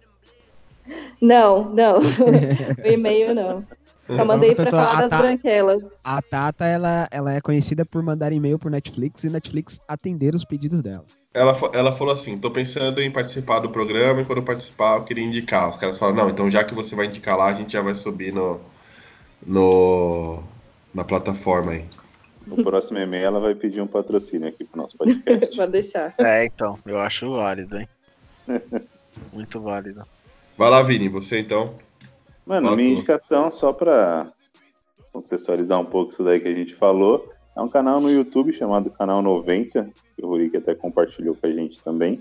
Não, não. [laughs] o e-mail não. Só mandei para falar a das Ta- branquelas. A Tata, ela, ela é conhecida por mandar e-mail pro Netflix e o Netflix atender os pedidos dela. Ela, ela falou assim: tô pensando em participar do programa e quando eu participar eu queria indicar. Os caras falaram: não, então já que você vai indicar lá, a gente já vai subir no, no na plataforma aí. No próximo e-mail ela vai pedir um patrocínio aqui pro nosso podcast. [laughs] Pode deixar. É, então, eu acho válido, hein? [laughs] Muito válido. Vai lá, Vini, você então. Mano, Fala minha tu. indicação, só pra contextualizar um pouco isso daí que a gente falou, é um canal no YouTube chamado Canal 90, que o Rurik até compartilhou com a gente também.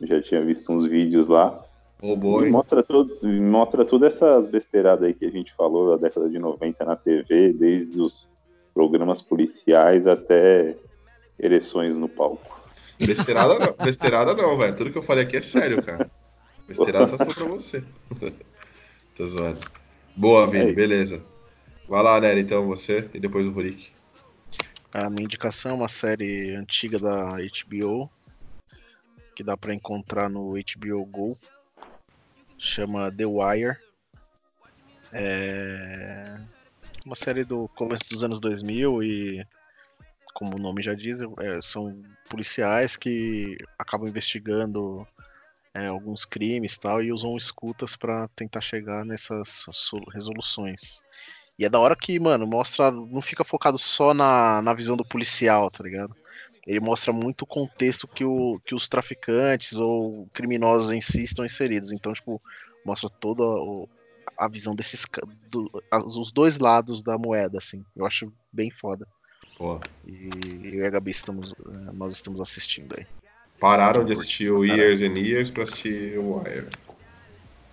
Eu já tinha visto uns vídeos lá. Ô, E boi. mostra, tudo, mostra tudo essas besteiradas aí que a gente falou da década de 90 na TV, desde os programas policiais até ereções no palco. Besteirada não, besteirada não, velho. Tudo que eu falei aqui é sério, cara. Besteirada só foi pra você. [laughs] Tô zoando. Boa, Vini, É beleza. Vai lá, Nery, então, você e depois o Rurik. A minha indicação é uma série antiga da HBO. que dá pra encontrar no HBO Go. Chama The Wire. É uma série do começo dos anos 2000 e, como o nome já diz, é, são policiais que acabam investigando é, alguns crimes tal e usam escutas pra tentar chegar nessas so- resoluções. E é da hora que, mano, mostra. Não fica focado só na, na visão do policial, tá ligado? Ele mostra muito o contexto que, o, que os traficantes ou criminosos em si estão inseridos. Então, tipo, mostra toda o- a visão desses. Do, os dois lados da moeda, assim. Eu acho bem foda. Pô, E eu e a Gabi estamos, eh, nós estamos assistindo aí. pararam de assistir o Years and Years pra assistir o Wire.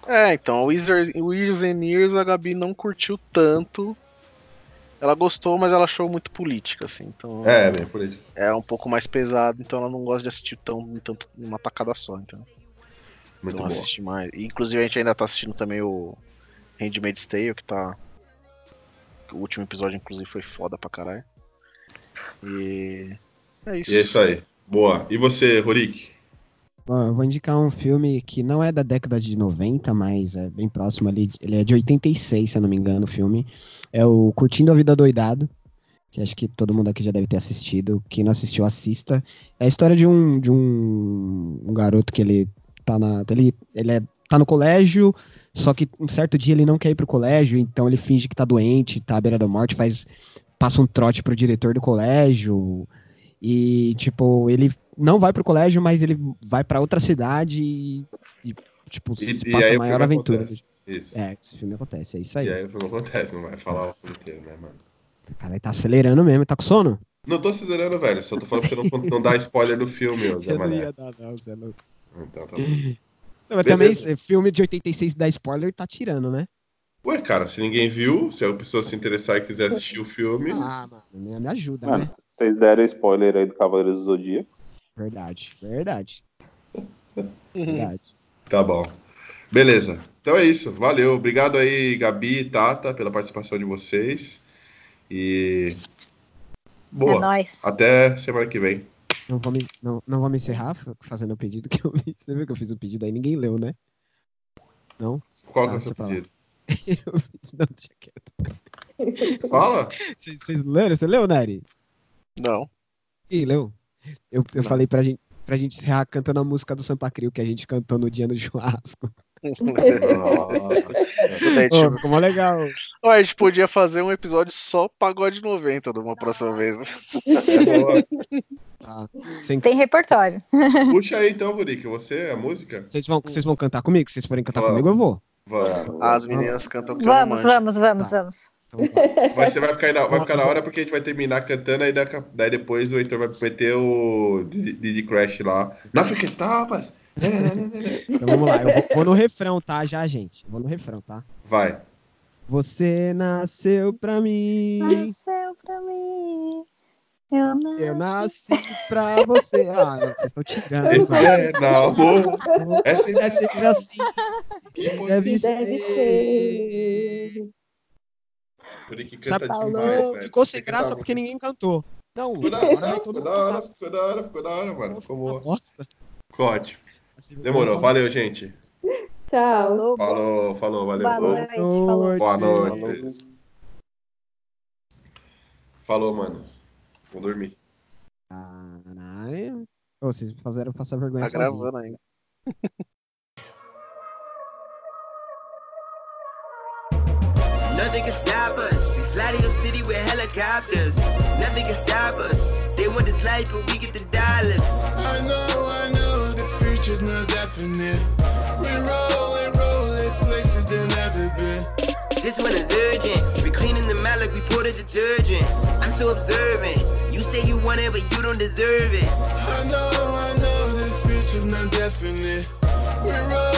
É, então, o Years and a Gabi não curtiu tanto. Ela gostou, mas ela achou muito política, assim. Então É, bem por aí. é um pouco mais pesado, então ela não gosta de assistir tão, tanto uma tacada só, então. Muito não bom. assiste mais. Inclusive a gente ainda tá assistindo também o Handmaid's Tale, que tá. O último episódio, inclusive, foi foda pra caralho. E. É isso. E é isso aí. Boa. E você, Rurik? Eu vou indicar um filme que não é da década de 90, mas é bem próximo ali. Ele é de 86, se eu não me engano, o filme. É o Curtindo a Vida Doidado, que acho que todo mundo aqui já deve ter assistido. Quem não assistiu, assista. É a história de um, de um, um garoto que ele tá na. Ele, ele é, tá no colégio, só que um certo dia ele não quer ir pro colégio, então ele finge que tá doente, tá à beira da morte, faz. Passa um trote pro diretor do colégio. E, tipo, ele não vai pro colégio, mas ele vai pra outra cidade e, e, tipo, E, se e passa aí a maior aventura. acontece. Isso. É, esse filme acontece, é isso aí. E aí o filme acontece, não vai falar o filme inteiro, né, mano? O cara tá acelerando mesmo, tá com sono? Não tô acelerando, velho. Só tô falando pra você não, não dar spoiler do filme, ô Zé [laughs] Eu não Mané. ia dar, não, Zé Lu. Então tá bom. [laughs] Não, mas também, filme de 86 dá spoiler, tá tirando, né? Ué, cara, se ninguém viu, se a pessoa se interessar e quiser assistir o filme, Ah, mano, me me ajuda, Mano, né? vocês deram spoiler aí do Cavaleiros do Zodíaco. Verdade, verdade. Verdade. [laughs] tá bom. Beleza. Então é isso. Valeu. Obrigado aí, Gabi e Tata, pela participação de vocês. E. Boa. É nóis. Até semana que vem. Não vamos, não, não vamos encerrar fa- fazendo o pedido que eu fiz. Você viu que eu fiz o pedido aí? Ninguém leu, né? Não? Qual que é Ah, o seu pedido? [laughs] Eu fiz- não, deixa quieto. Fala. Vocês, vocês leram? Você leu, Neri? Não. Ih, leu? Eu, eu Não. falei pra gente, pra gente encerrar cantando a música do Sampa Crio que a gente cantou no dia do churrasco. Nossa. [laughs] Ô, mó legal. Ó, a gente podia fazer um episódio só pagode 90 de uma próxima vez. né? Tá. Sem- Tem repertório. Puxa aí então, Burik. Você, a música? Vocês vão, vocês vão cantar comigo? Se vocês forem cantar Vamos. comigo, eu vou. Vamos. As meninas cantam porque eu não Vamos, vamos, vamos, Tá. vamos. Então, tá. [laughs] Vai, você vai ficar, na, vai ficar na hora porque a gente vai terminar cantando, aí, daí depois o Heitor vai meter o Didi Crash lá. Na Frequência, rapaz! Então vamos lá. Eu vou, vou no refrão, tá? Já, gente. Vou no refrão, tá? Vai. Você nasceu pra mim. Nasceu pra mim. Eu nasci. Eu nasci pra você. Ah, vocês estão tirando. É, não, amor. É sempre É sempre assim. que [laughs] Deve Deve ser. ser. Burik canta Sabe, demais, velho. ficou sem canta graça porque ninguém cantou. Não, Ficou da hora, ficou da hora, ficou da hora, ficou da hora, mano. Ficou boa. Ficou ótimo. Demorou. Valeu, gente. Tchau. Falou. Falou, falou, valeu. Boa noite. Falou. Boa noite. Falou. Mano. Vou dormir. Caralho. Vocês fizeram passar vergonha Tá sozinho. gravando ainda. Nothing can stop us. We fly to your city with helicopters. Nothing can stop us. They want this life, but we get the dollars. I know, I know, the future's not definite. We roll and roll in places they've never been. This one is urgent. We cleaning the out like we poured a detergent. I'm so observant. You say you want it, but you don't deserve it. I know, I know, the future's not definite. We roll